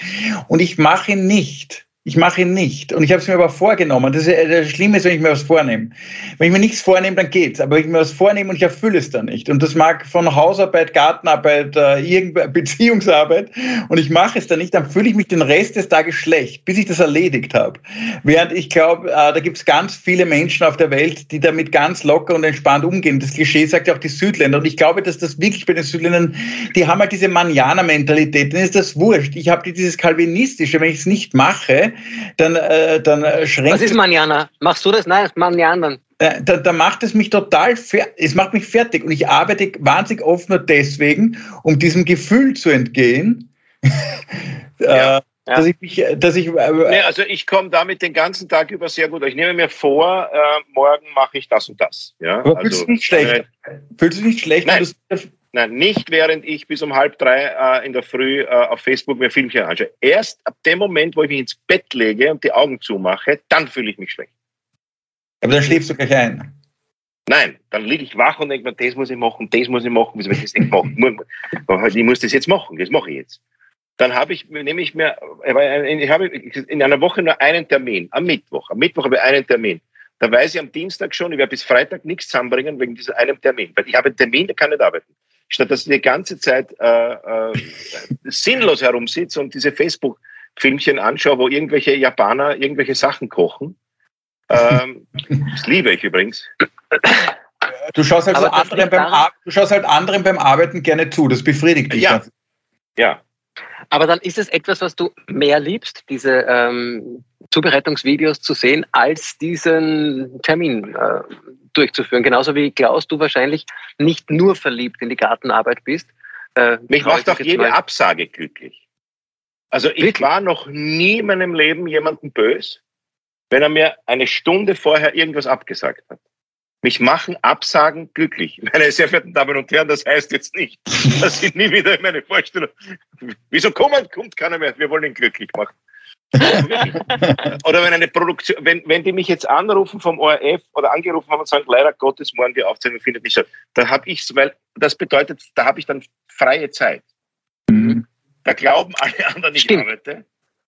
und ich mache nicht, Ich mache ihn nicht. Und ich habe es mir aber vorgenommen. Das, ist, das Schlimme ist, wenn ich mir was vornehme. Wenn ich mir nichts vornehme, dann geht's. Aber wenn ich mir was vornehme und ich erfülle es dann nicht. Und das mag von Hausarbeit, Gartenarbeit, äh, [LAUGHS] Beziehungsarbeit. Und ich mache es dann nicht, dann fühle ich mich den Rest des Tages schlecht, bis ich das erledigt habe. Während ich glaube, äh, da gibt es ganz viele Menschen auf der Welt, die damit ganz locker und entspannt umgehen. Das Klischee sagt ja auch die Südländer. Und ich glaube, dass das wirklich bei den Südländern, die haben halt diese Manjana-Mentalität. Denen ist das wurscht. Ich habe dieses Kalvinistische. Wenn ich es nicht mache, dann, äh, dann schränkt... Was ist Manjana? Machst du das? Nein, das machen die anderen. Äh, da, da macht es mich total, es macht mich fertig und ich arbeite wahnsinnig oft nur deswegen, um diesem Gefühl zu entgehen. [LAUGHS] ja. Ja. Dass ich mich, dass ich, äh, nee, also ich komme damit den ganzen Tag über sehr gut. Ich nehme mir vor, äh, morgen mache ich das und das. Ja? Aber fühlst also, du nicht schlecht? Äh, fühlst du nicht schlecht? Nein, nein, nicht während ich bis um halb drei äh, in der Früh äh, auf Facebook mir Filmchen anschaue. Erst ab dem Moment, wo ich mich ins Bett lege und die Augen zumache, dann fühle ich mich schlecht. Aber dann schläfst du gleich ein. Nein, dann liege ich wach und denke mir, das muss ich machen, das muss ich machen, wieso will ich das nicht machen? Ich muss das jetzt machen, das mache ich jetzt. Dann habe ich, nehme ich mir, ich habe in einer Woche nur einen Termin, am Mittwoch. Am Mittwoch habe ich einen Termin. Da weiß ich am Dienstag schon, ich werde bis Freitag nichts zusammenbringen wegen diesem einen Termin. Weil ich habe einen Termin, der kann nicht arbeiten. Statt dass ich die ganze Zeit äh, äh, sinnlos herumsitze und diese Facebook-Filmchen anschaue, wo irgendwelche Japaner irgendwelche Sachen kochen ähm, das liebe ich übrigens. Du schaust, halt so anderen beim du schaust halt anderen beim Arbeiten gerne zu, das befriedigt dich. Ja. ja. Aber dann ist es etwas, was du mehr liebst, diese ähm, Zubereitungsvideos zu sehen, als diesen Termin äh, durchzuführen. Genauso wie Klaus, du wahrscheinlich nicht nur verliebt in die Gartenarbeit bist. Äh, Mich macht auch jede mal. Absage glücklich. Also ich Wirklich? war noch nie in meinem Leben jemanden böse wenn er mir eine Stunde vorher irgendwas abgesagt hat. Mich machen Absagen glücklich. [LAUGHS] Meine sehr verehrten Damen und Herren, das heißt jetzt nicht, dass ich nie wieder in meine Vorstellung. Wieso kommt, kommt keiner mehr? Wir wollen ihn glücklich machen. oder wenn eine Produktion, wenn, wenn die mich jetzt anrufen vom ORF oder angerufen haben und sagen, leider Gottes, morgen die Aufzeichnung findet nicht statt, dann habe ich weil das bedeutet, da habe ich dann freie Zeit. Mhm. Da glauben alle anderen, ich Stimmt. arbeite.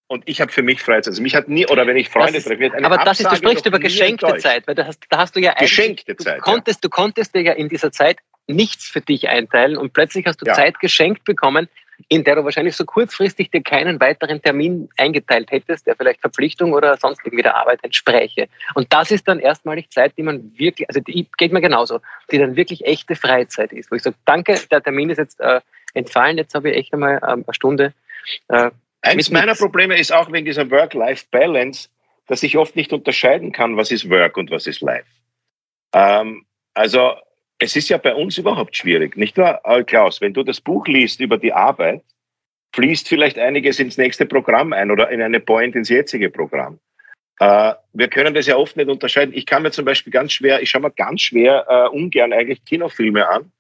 Und ich habe für mich Freizeit. Also mich hat nie, oder wenn ich Freunde treffe, eine Aber das ist, du sprichst über geschenkte Zeit, weil da hast, da hast du ja geschenkte Zeit. Du konntest, ja. du konntest dir ja in dieser Zeit nichts für dich einteilen und plötzlich hast du ja. Zeit geschenkt bekommen, in der du wahrscheinlich so kurzfristig dir keinen weiteren Termin eingeteilt hättest, der vielleicht Verpflichtung oder sonst irgendwie der Arbeit entspräche. Und das ist dann erstmalig Zeit, die man wirklich, also die geht mir genauso, die dann wirklich echte Freizeit ist, wo ich sage, danke, der Termin ist jetzt äh, entfallen, jetzt habe ich echt einmal ähm, eine Stunde äh, Eins meiner Probleme ist auch wegen dieser Work-Life-Balance, dass ich oft nicht unterscheiden kann, was ist Work und was ist Life. Ähm, also es ist ja bei uns überhaupt schwierig, nicht wahr, Klaus? Wenn du das Buch liest über die Arbeit, fließt vielleicht einiges ins nächste Programm ein oder in eine Point ins jetzige Programm. Äh, wir können das ja oft nicht unterscheiden. Ich kann mir zum Beispiel ganz schwer, ich schaue mir ganz schwer äh, ungern eigentlich Kinofilme an,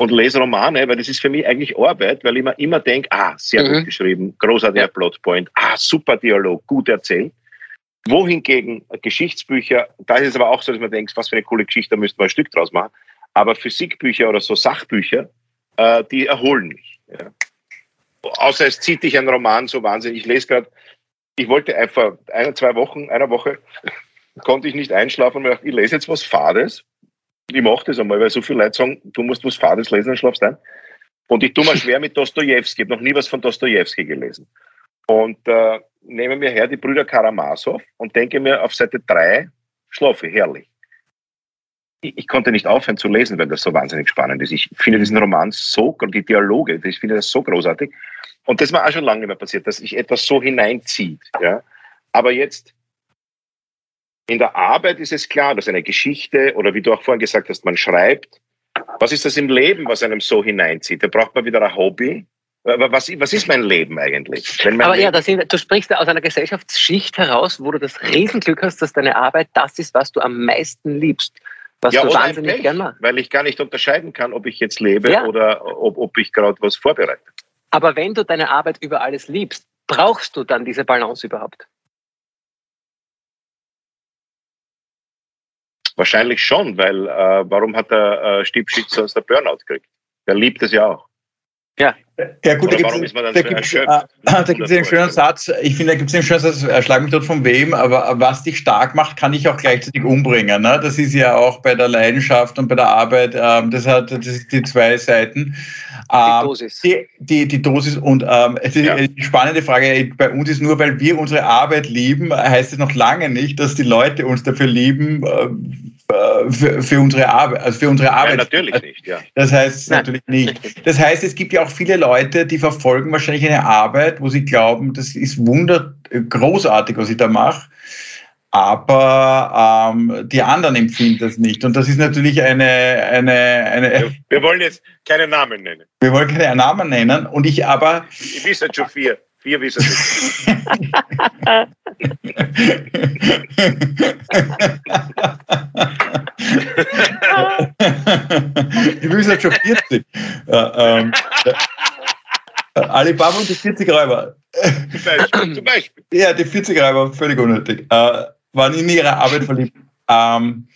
und lese Romane, weil das ist für mich eigentlich Arbeit, weil ich mir immer denke, ah, sehr mhm. gut geschrieben, großartiger ja. Plotpoint, ah, super Dialog, gut erzählt. Wohingegen Geschichtsbücher, da ist es aber auch so, dass man denkt, was für eine coole Geschichte, da müsste man ein Stück draus machen. Aber Physikbücher oder so Sachbücher, äh, die erholen mich. Ja. Außer es zieht dich ein Roman so wahnsinnig. Ich lese gerade, ich wollte einfach eine, zwei Wochen, einer Woche, [LAUGHS] konnte ich nicht einschlafen und mir dachte, ich lese jetzt was Fades ich mache das einmal, weil so viele Leute sagen, du musst was Fades lesen und schlafst ein. Und ich tue mir [LAUGHS] schwer mit Dostoevsky, ich habe noch nie was von Dostoevsky gelesen. Und äh, nehme mir her die Brüder Karamasow und denke mir auf Seite 3, schlafe, herrlich. Ich, ich, konnte nicht aufhören zu lesen, weil das so wahnsinnig spannend ist. Ich finde diesen Roman so, die Dialoge, ich finde das so großartig. Und das war auch schon lange nicht mehr passiert, dass ich etwas so hineinzieht. Ja? Aber jetzt in der Arbeit ist es klar, dass eine Geschichte oder wie du auch vorhin gesagt hast, man schreibt. Was ist das im Leben, was einem so hineinzieht? Da braucht man wieder ein Hobby. Was, was ist mein Leben eigentlich? Aber Leben ja, sind, du sprichst aus einer Gesellschaftsschicht heraus, wo du das Riesenglück hast, dass deine Arbeit das ist, was du am meisten liebst. Was ja, du wahnsinnig Pech, gern machst. Weil ich gar nicht unterscheiden kann, ob ich jetzt lebe ja. oder ob, ob ich gerade was vorbereite. Aber wenn du deine Arbeit über alles liebst, brauchst du dann diese Balance überhaupt? Wahrscheinlich schon, weil äh, warum hat der äh, Stiebschitzer aus der Burnout gekriegt? Der liebt es ja auch. Ja. Ja gut, Oder da gibt es da gibt's, äh, da gibt's einen schönen Satz, ich finde, da gibt es einen schönen Satz, äh, schlag mich dort von wem, aber was dich stark macht, kann ich auch gleichzeitig umbringen. Ne? Das ist ja auch bei der Leidenschaft und bei der Arbeit, ähm, das hat das ist die zwei Seiten. Die ähm, Dosis. Die, die, die Dosis und ähm, die, ja. die spannende Frage bei uns ist nur, weil wir unsere Arbeit lieben, heißt es noch lange nicht, dass die Leute uns dafür lieben, äh, für, für, unsere Arbeit, also für unsere Arbeit. Ja, natürlich nicht, ja. Das heißt Nein. natürlich nicht. Das heißt, es gibt ja auch viele Leute, die verfolgen wahrscheinlich eine Arbeit, wo sie glauben, das ist wunder großartig, was ich da mache. Aber ähm, die anderen empfinden das nicht. Und das ist natürlich eine, eine, eine. Wir wollen jetzt keine Namen nennen. Wir wollen keine Namen nennen. Und ich aber. Ich weiß schon vier. Vier wissen es. ich will halt schon 40. Äh, ähm, äh, Alibaba und die 40 Räuber. Zum Beispiel. Zum Beispiel. Ja, die 40 Räuber, völlig unnötig. Äh, waren in ihrer Arbeit verliebt. Ähm,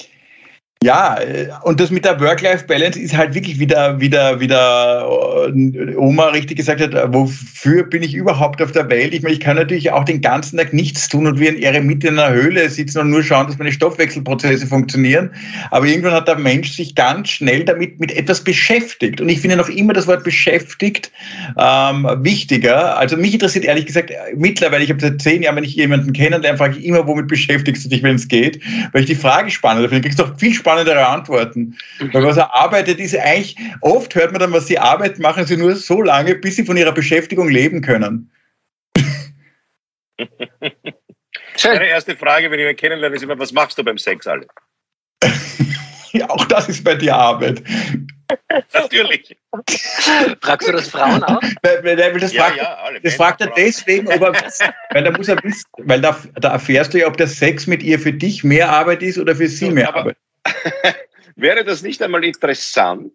ja, äh, und das mit der Work-Life-Balance ist halt wirklich wieder, wieder, wieder äh, Oma richtig gesagt hat, wofür bin ich überhaupt auf der Welt? Ich meine, ich kann natürlich auch den ganzen Tag nichts tun und wie in Ehre in einer Höhle sitzen und nur schauen, dass meine Stoffwechselprozesse funktionieren. Aber irgendwann hat der Mensch sich ganz schnell damit mit etwas beschäftigt. Und ich finde noch immer das Wort beschäftigt ähm, wichtiger. Also mich interessiert ehrlich gesagt mittlerweile, ich habe seit zehn Jahren, wenn ich jemanden kennenlerne, frage ich immer, womit beschäftigst du dich, wenn es geht? Weil ich die Frage spannend finde. Du kriegst doch viel spannender spannendere Antworten. Weil was er arbeitet, ist eigentlich, oft hört man dann, was sie arbeiten, machen sie nur so lange, bis sie von ihrer Beschäftigung leben können. [LAUGHS] Meine erste Frage, wenn ich mich kennenlerne, ist immer, was machst du beim Sex alle? [LAUGHS] ja, auch das ist bei dir Arbeit. Natürlich. Fragst du das Frauen auch? Das, ja, fragt, ja, das fragt er deswegen, er, [LAUGHS] weil da muss er wissen, weil da, da, erfährst du ja, ob der Sex mit ihr für dich mehr Arbeit ist oder für sie mehr Arbeit. [LAUGHS] wäre das nicht einmal interessant,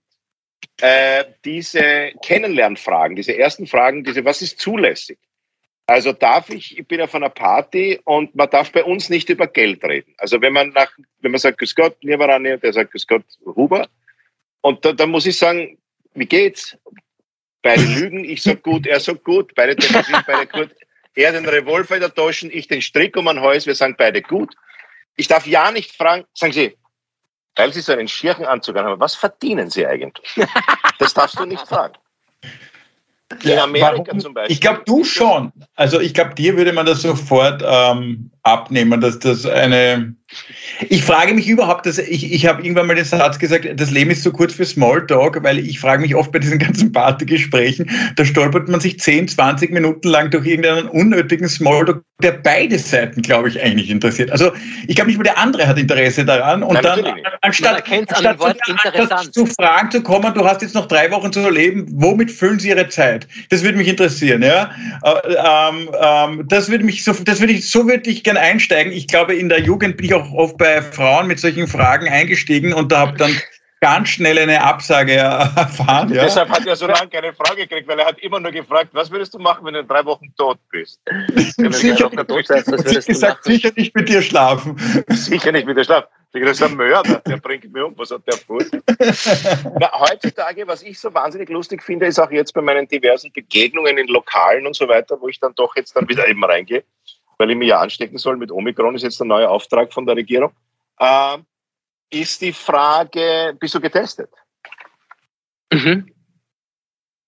äh, diese Kennenlernfragen, diese ersten Fragen, diese, was ist zulässig? Also darf ich, ich bin auf einer Party und man darf bei uns nicht über Geld reden. Also wenn man nach, wenn man sagt, Grüß Gott, Nirvarani, der sagt, Grüß Gott, Huber. Und da, da muss ich sagen, wie geht's? Beide [LAUGHS] lügen, ich sag gut, er sagt gut, beide depressiv, beide gut. Er den Revolver in der Tasche, ich den Strick um den Hals, wir sagen beide gut. Ich darf ja nicht fragen, sagen Sie, weil Sie so einen schierchen Anzug haben, was verdienen Sie eigentlich? Das darfst du nicht fragen. In Amerika warum? zum Beispiel. Ich glaube, du schon. Also ich glaube, dir würde man das sofort ähm, abnehmen, dass das eine. Ich frage mich überhaupt, dass ich, ich habe irgendwann mal den Satz gesagt, das Leben ist zu kurz für Smalltalk, weil ich frage mich oft bei diesen ganzen Partygesprächen, da stolpert man sich 10, 20 Minuten lang durch irgendeinen unnötigen Smalltalk, der beide Seiten, glaube ich, eigentlich interessiert. Also ich glaube nicht mal der andere hat Interesse daran. Und Nein, dann, anstatt, anstatt, zu, anstatt zu Fragen zu kommen, du hast jetzt noch drei Wochen zu leben, womit füllen sie ihre Zeit? Das würde mich interessieren, ja. Äh, ähm, ähm, das würde mich so, das würde ich, so würde gerne einsteigen. Ich glaube, in der Jugend bin ich auch oft bei Frauen mit solchen Fragen eingestiegen und da habe dann ganz schnell eine Absage [LAUGHS] erfahren. Ja. Deshalb hat er so lange keine Frage gekriegt, weil er hat immer nur gefragt, was würdest du machen, wenn du in drei Wochen tot bist? [LAUGHS] sicher, nicht, gesagt, sicher nicht mit dir schlafen. Sicher nicht mit dir schlafen. Das ist ein Mörder, der bringt mich um. Was hat der vor? Na, heutzutage, was ich so wahnsinnig lustig finde, ist auch jetzt bei meinen diversen Begegnungen in Lokalen und so weiter, wo ich dann doch jetzt dann wieder eben reingehe, weil ich mich ja anstecken soll mit Omikron, ist jetzt der neue Auftrag von der Regierung, äh, ist die Frage, bist du getestet? Mhm.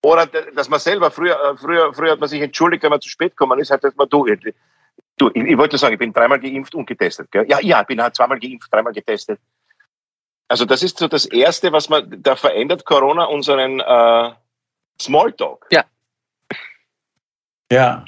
Oder dass man selber, früher, äh, früher, früher hat man sich entschuldigt, wenn man zu spät gekommen ist, hat man, du, du ich, ich, wollte sagen, ich bin dreimal geimpft und getestet. Gell? Ja, ja, ich bin halt zweimal geimpft, dreimal getestet. Also das ist so das Erste, was man, da verändert Corona unseren äh, Smalltalk. Ja. Ja.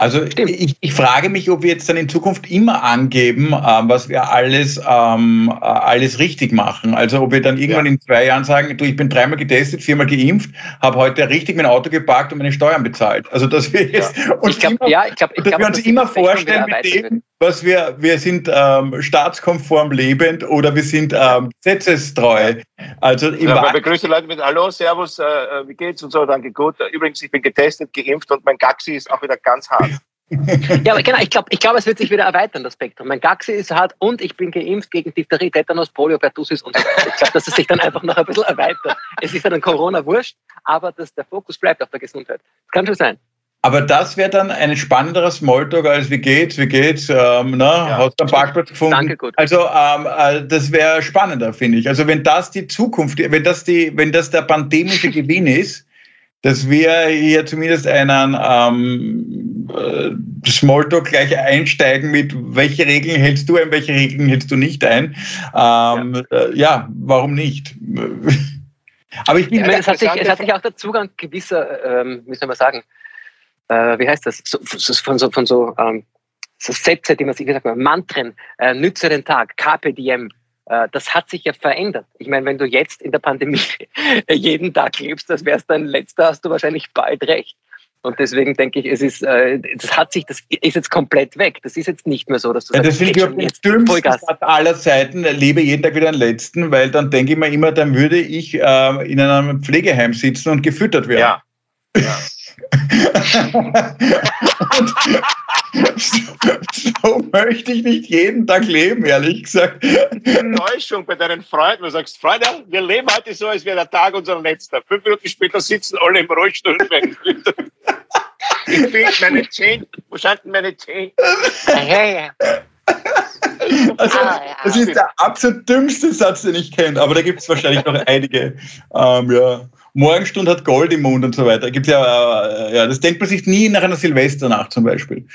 Also ich, ich, frage mich, ob wir jetzt dann in Zukunft immer angeben, ähm, was wir alles, ähm, äh, alles richtig machen. Also ob wir dann irgendwann ja. in zwei Jahren sagen, du, ich bin dreimal getestet, viermal geimpft, habe heute richtig mein Auto geparkt und meine Steuern bezahlt. Also dass wir jetzt ja. [LAUGHS] uns, glaub, immer, ja, ich glaub, ich dass glaub, wir uns immer vorstellen mit dem, was wir, wir sind ähm, staatskonform lebend oder wir sind ähm, gesetzestreu. Also im ja, begrüßt die Leute mit Hallo, Servus, äh, äh, wie geht's und so, danke gut. Übrigens, ich bin getestet, geimpft und mein Gaxi ist auch wieder ganz hart. Ja, aber genau, ich glaube, ich glaub, es wird sich wieder erweitern, das Spektrum. Mein Gaxi ist hart und ich bin geimpft gegen Diphtherie, Tetanus, Polio, Pertussis und so weiter. Ich glaube, dass es sich dann einfach noch ein bisschen erweitert. Es ist ja dann Corona wurscht, aber dass der Fokus bleibt auf der Gesundheit. Das kann schon sein. Aber das wäre dann ein spannenderer Smalltalk als wie geht's, wie geht's, ähm, ne? Ja. hast du einen Parkplatz gefunden? Danke, gut. Also ähm, äh, das wäre spannender, finde ich. Also wenn das die Zukunft, wenn das die, wenn das der pandemische Gewinn ist, dass wir hier zumindest einen ähm, äh, Smalltalk gleich einsteigen mit, welche Regeln hältst du ein, welche Regeln hältst du nicht ein. Ähm, ja. Äh, ja, warum nicht? [LAUGHS] Aber ich bin. Ja, es, hat sich, es hat sich auch der Zugang gewisser, ähm, wie soll man sagen, äh, wie heißt das, so, von so, von so, ähm, so Sätze, die man sich gesagt hat, Mantren, äh, nütze den Tag, äh, das hat sich ja verändert. Ich meine, wenn du jetzt in der Pandemie [LAUGHS] jeden Tag lebst, das wär's dein letzter, hast du wahrscheinlich bald recht. Und deswegen denke ich, es ist, äh, das hat sich, das ist jetzt komplett weg. Das ist jetzt nicht mehr so, dass du ja, sagst, das ich auch jetzt dümmsten aller Zeiten, lebe jeden Tag wieder den letzten, weil dann denke ich mir immer, dann würde ich äh, in einem Pflegeheim sitzen und gefüttert werden. Ja. [LAUGHS] ja. [LAUGHS] so, [LAUGHS] so, möchte ich nicht jeden Tag leben, ehrlich gesagt. Enttäuschung bei deinen Freunden. Du sagst, Freunde, wir leben heute so, als wäre der Tag unser letzter. Fünf Minuten später sitzen alle im Rollstuhl. [LAUGHS] ich finde meine Chain. Wo denn meine Chain? Also, das ist der absolut dümmste Satz, den ich kenne, aber da gibt es wahrscheinlich noch einige. Ähm, ja. Morgenstund hat Gold im Mund und so weiter. Gibt's ja, äh, ja, das denkt man sich nie nach einer Silvesternacht zum Beispiel.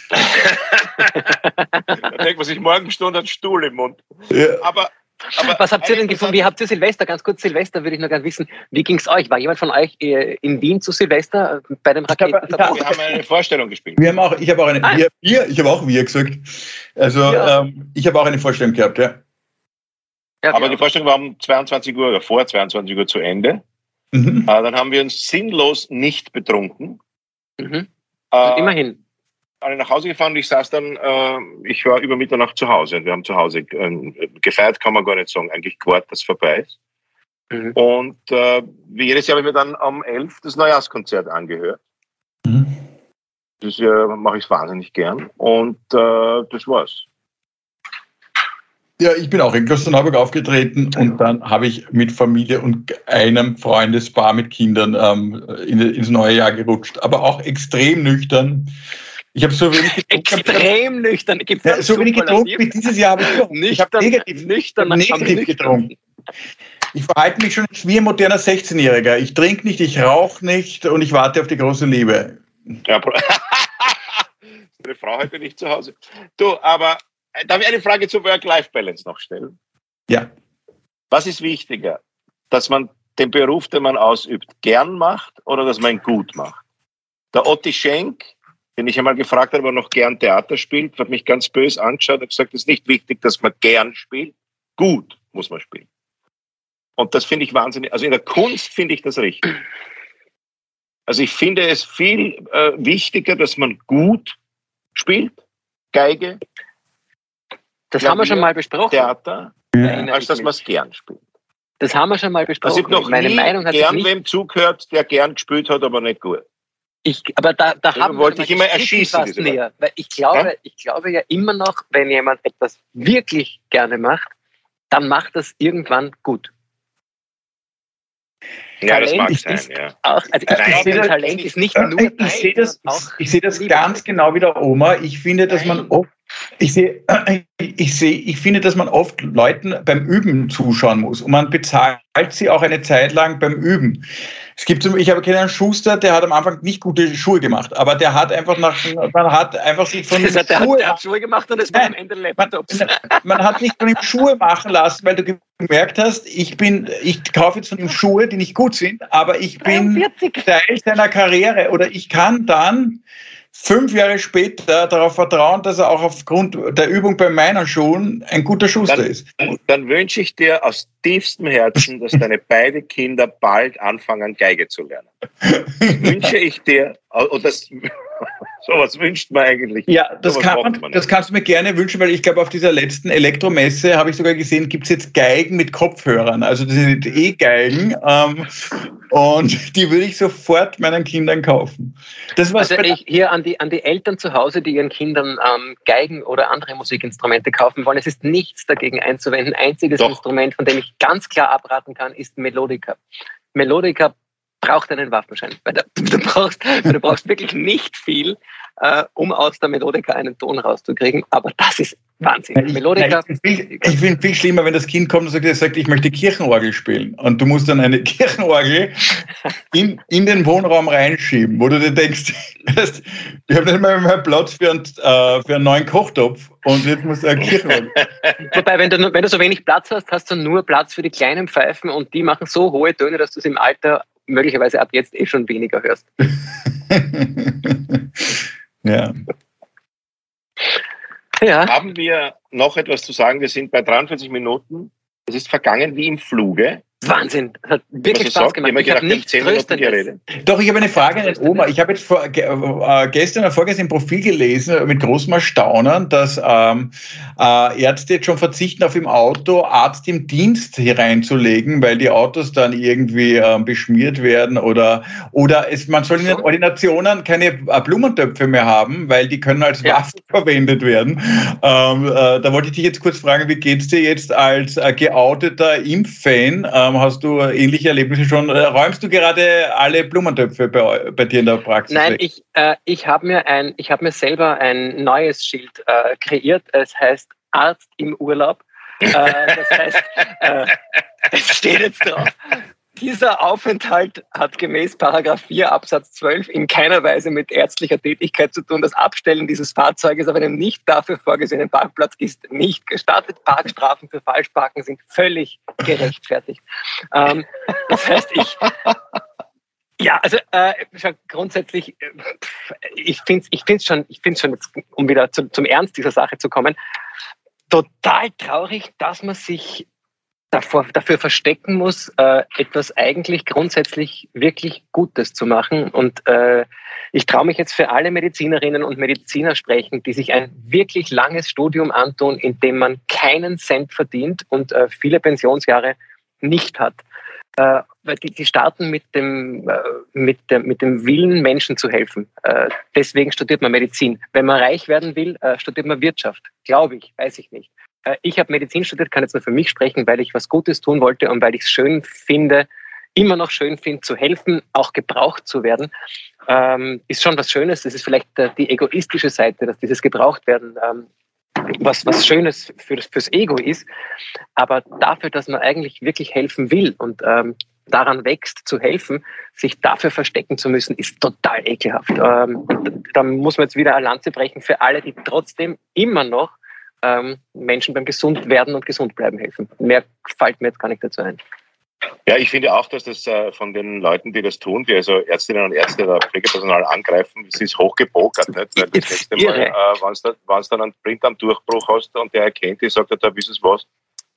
da denkt man sich, Morgenstund hat Stuhl im Mund. Ja. Aber, aber Was habt ihr denn gefunden? Wie habt ihr Silvester? Ganz kurz, Silvester würde ich noch gerne wissen. Wie ging es euch? War jemand von euch äh, in Wien zu Silvester äh, bei dem Raketen? Ja, wir haben eine Vorstellung gespielt. Wir haben auch, ich habe auch eine, ah. wir, wir, ich habe auch wir gesagt. Also ja. ähm, ich habe auch eine Vorstellung gehabt, ja. ja aber die Vorstellung war um 22 Uhr oder vor 22 Uhr zu Ende. Mhm. Äh, dann haben wir uns sinnlos nicht betrunken. Mhm. Äh, immerhin. Alle nach Hause gefahren und ich saß dann, äh, ich war über Mitternacht zu Hause und wir haben zu Hause äh, gefeiert, kann man gar nicht sagen, eigentlich gewartet, dass es vorbei ist. Mhm. Und äh, wie jedes Jahr habe ich mir dann am 11 das Neujahrskonzert angehört. Mhm. Das äh, mache ich wahnsinnig gern und äh, das war's. Ja, ich bin auch in Klosterneuburg aufgetreten und dann habe ich mit Familie und einem Freundespaar mit Kindern ähm, in, ins neue Jahr gerutscht, aber auch extrem nüchtern. Ich habe so wenig getrunken. Extrem nüchtern. Ja, so wenig getrunken wie dieses Jahr habe ich habe negativ, nüchtern, negativ getrunken. Ich verhalte mich schon wie ein moderner 16-Jähriger. Ich trinke nicht, ich rauche nicht und ich warte auf die große Liebe. Ja, [LAUGHS] Eine Frau heute nicht zu Hause. Du, aber darf ich eine Frage zur Work-Life-Balance noch stellen? Ja. Was ist wichtiger? Dass man den Beruf, den man ausübt, gern macht oder dass man ihn gut macht? Der Otti Schenk, den ich einmal gefragt habe, ob er noch gern Theater spielt, hat mich ganz böse angeschaut und gesagt, es ist nicht wichtig, dass man gern spielt. Gut muss man spielen. Und das finde ich wahnsinnig. Also in der Kunst finde ich das richtig. Also ich finde es viel äh, wichtiger, dass man gut spielt, Geige, das haben wir schon mal besprochen. Theater, ja. als dass man es gern spielt. Das haben wir schon mal besprochen. Also ich noch Meine nie Meinung hat gern wem zugehört, der gern gespielt hat, aber nicht gut. Ich, aber da, da haben wollte ich immer erschießen. Näher, weil ich glaube, ja? ich glaube ja immer noch, wenn jemand etwas wirklich gerne macht, dann macht das irgendwann gut. Ja, Talent das mag sein, ja. Auch, also ich Nein, glaube, Talent ist nicht nur Ich sehe das, ich sehe das ganz genau wie der Oma. Ich finde, dass man oft ich sehe, [CLEARS THROAT] ich sehe, ich finde, dass man oft Leuten beim Üben zuschauen muss und man bezahlt sie auch eine Zeit lang beim Üben. Es gibt, ich habe keinen Schuster, der hat am Anfang nicht gute Schuhe gemacht, aber der hat einfach nach, man hat einfach sich von [LAUGHS] das hat, der, Schuhe, hat, der hat Schuhe gemacht und es war am Ende Laptops. Man, man, hat nicht von ihm Schuhe machen lassen, weil du gemerkt hast, ich bin, ich kaufe jetzt von ihm Schuhe, die nicht gut sind, aber ich bin 43. Teil seiner Karriere oder ich kann dann fünf Jahre später darauf vertrauen, dass er auch aufgrund der Übung bei meinen Schuhen ein guter Schuster dann, ist. Dann, dann, wünsche ich dir aus tiefstem Herzen, dass deine beiden Kinder bald anfangen, Geige zu lernen. Das wünsche ich dir, und das, Sowas wünscht man eigentlich. Ja, das, kann man, man das kannst du mir gerne wünschen, weil ich glaube, auf dieser letzten Elektromesse habe ich sogar gesehen, gibt es jetzt Geigen mit Kopfhörern. Also das sind E-Geigen. Ähm, und die würde ich sofort meinen Kindern kaufen. Das also ich hier an die, an die Eltern zu Hause, die ihren Kindern ähm, Geigen oder andere Musikinstrumente kaufen wollen. Es ist nichts dagegen einzuwenden. Einziges Doch. Instrument, von dem ich ganz klar abraten kann, ist Melodica. Melodica braucht einen Waffenschein. Weil [LAUGHS] du, brauchst, du brauchst wirklich nicht viel, äh, um aus der Melodika einen Ton rauszukriegen. Aber das ist Wahnsinn. Ich, Melodika. ich, ich finde viel schlimmer, wenn das Kind kommt und sagt, sagt, ich möchte Kirchenorgel spielen. Und du musst dann eine [LAUGHS] Kirchenorgel in, in den Wohnraum reinschieben, wo du dir denkst, [LAUGHS] ich habe nicht mal mehr Platz für einen, äh, für einen neuen Kochtopf und jetzt musst du eine Kirchenorgel. Wobei, wenn du, wenn du so wenig Platz hast, hast du nur Platz für die kleinen Pfeifen und die machen so hohe Töne, dass du es im Alter möglicherweise ab jetzt eh schon weniger hörst. [LAUGHS] ja. ja. Haben wir noch etwas zu sagen? Wir sind bei 43 Minuten. Es ist vergangen wie im Fluge. Wahnsinn, das hat wirklich Spaß sagt, gemacht. Ich, ich habe nicht geredet. Doch, ich habe eine Frage an den Oma. Ich habe jetzt vor, äh, gestern oder vorgestern ein Profil gelesen mit großem Erstaunen, dass ähm, äh, Ärzte jetzt schon verzichten, auf im Auto Arzt im Dienst hereinzulegen, weil die Autos dann irgendwie äh, beschmiert werden oder, oder es, man soll in den Ordinationen keine äh, Blumentöpfe mehr haben, weil die können als ja. Waffe [LAUGHS] verwendet werden. Ähm, äh, da wollte ich dich jetzt kurz fragen, wie geht es dir jetzt als äh, geouteter Impffan? Ähm, Hast du ähnliche Erlebnisse schon? Äh, räumst du gerade alle Blumentöpfe bei, bei dir in der Praxis? Nein, weg? ich, äh, ich habe mir, hab mir selber ein neues Schild äh, kreiert. Es heißt Arzt im Urlaub. Äh, das heißt, äh, [LAUGHS] es steht jetzt drauf. Dieser Aufenthalt hat gemäß Paragraph 4 Absatz 12 in keiner Weise mit ärztlicher Tätigkeit zu tun. Das Abstellen dieses Fahrzeuges auf einem nicht dafür vorgesehenen Parkplatz ist nicht gestattet. Parkstrafen für Falschparken sind völlig gerechtfertigt. Ähm, das heißt, ich, ja, also äh, grundsätzlich, äh, ich finde es ich find's schon, ich find's schon jetzt, um wieder zu, zum Ernst dieser Sache zu kommen, total traurig, dass man sich davor, dafür verstecken muss, äh, etwas eigentlich grundsätzlich wirklich Gutes zu machen. Und äh, ich traue mich jetzt für alle Medizinerinnen und Mediziner sprechen, die sich ein wirklich langes Studium antun, in dem man keinen Cent verdient und äh, viele Pensionsjahre nicht hat. Äh, die, die starten mit dem, äh, mit, der, mit dem Willen, Menschen zu helfen. Äh, deswegen studiert man Medizin. Wenn man reich werden will, studiert man Wirtschaft. Glaube ich, weiß ich nicht. Äh, ich habe Medizin studiert, kann jetzt nur für mich sprechen, weil ich was Gutes tun wollte und weil ich es schön finde, immer noch schön finde, zu helfen, auch gebraucht zu werden, ähm, ist schon was Schönes. Das ist vielleicht äh, die egoistische Seite, dass dieses Gebrauchtwerden ähm, was, was Schönes für fürs Ego ist. Aber dafür, dass man eigentlich wirklich helfen will und ähm, daran wächst, zu helfen, sich dafür verstecken zu müssen, ist total ekelhaft. Ähm, da muss man jetzt wieder eine Lanze brechen für alle, die trotzdem immer noch ähm, Menschen beim Gesundwerden und Gesundbleiben helfen. Mehr fällt mir jetzt gar nicht dazu ein. Ja, ich finde auch, dass das äh, von den Leuten, die das tun, die also Ärztinnen und Ärzte oder Pflegepersonal angreifen, es ist hochgepokert. Nicht? Weil das nächste Mal, äh, wenn du dann, dann einen Printamt-Durchbruch hast und der erkennt die sagt, da wisst ihr was,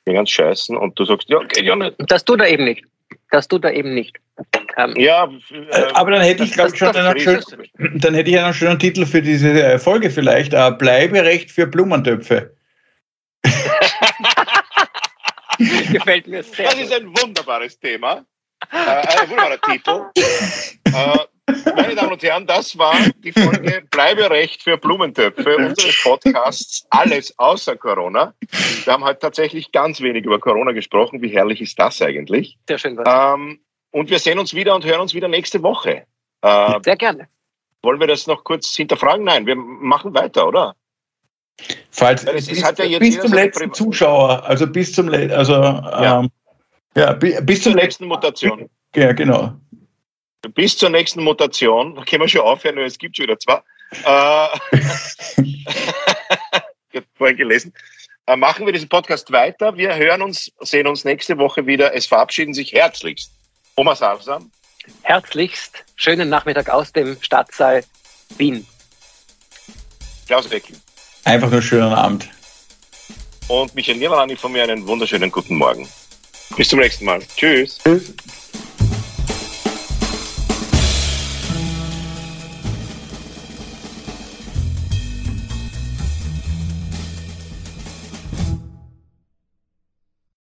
bin ganz scheißen und du sagst, ja, geht ja nicht. Das tut er eben nicht. Das tut er eben nicht. Ähm, ja, äh, aber dann hätte ich, glaube ich, schon einen schönen, dann hätte ich einen schönen Titel für diese äh, Folge vielleicht. Äh, Bleiberecht für Blumentöpfe. [LAUGHS] Gefällt mir sehr. Das ist ein wunderbares Thema. Äh, ein wunderbarer Titel. Äh, meine Damen und Herren, das war die Folge Bleiberecht für Blumentöpfe unseres Podcasts Alles außer Corona. Wir haben heute tatsächlich ganz wenig über Corona gesprochen. Wie herrlich ist das eigentlich? Sehr schön. Ähm, und wir sehen uns wieder und hören uns wieder nächste Woche. Äh, Sehr gerne. Wollen wir das noch kurz hinterfragen? Nein, wir machen weiter, oder? Falls, ja, bis, ja bis zum letzten Zuschauer, also bis zum, also, ja. Ähm, ja bis, bis zur letzten Mutation. Ja, genau. Bis zur nächsten Mutation, da können wir schon aufhören, es gibt schon wieder zwei. Äh, [LAUGHS] ich habe vorhin gelesen. Äh, machen wir diesen Podcast weiter. Wir hören uns, sehen uns nächste Woche wieder. Es verabschieden sich herzlichst Oma Salsam. Herzlichst schönen Nachmittag aus dem Stadtsaal Wien. Klaus Recking. Einfach nur schönen Abend. Und Michael Niermann von mir einen wunderschönen guten Morgen. Bis zum nächsten Mal. Tschüss. Tschüss.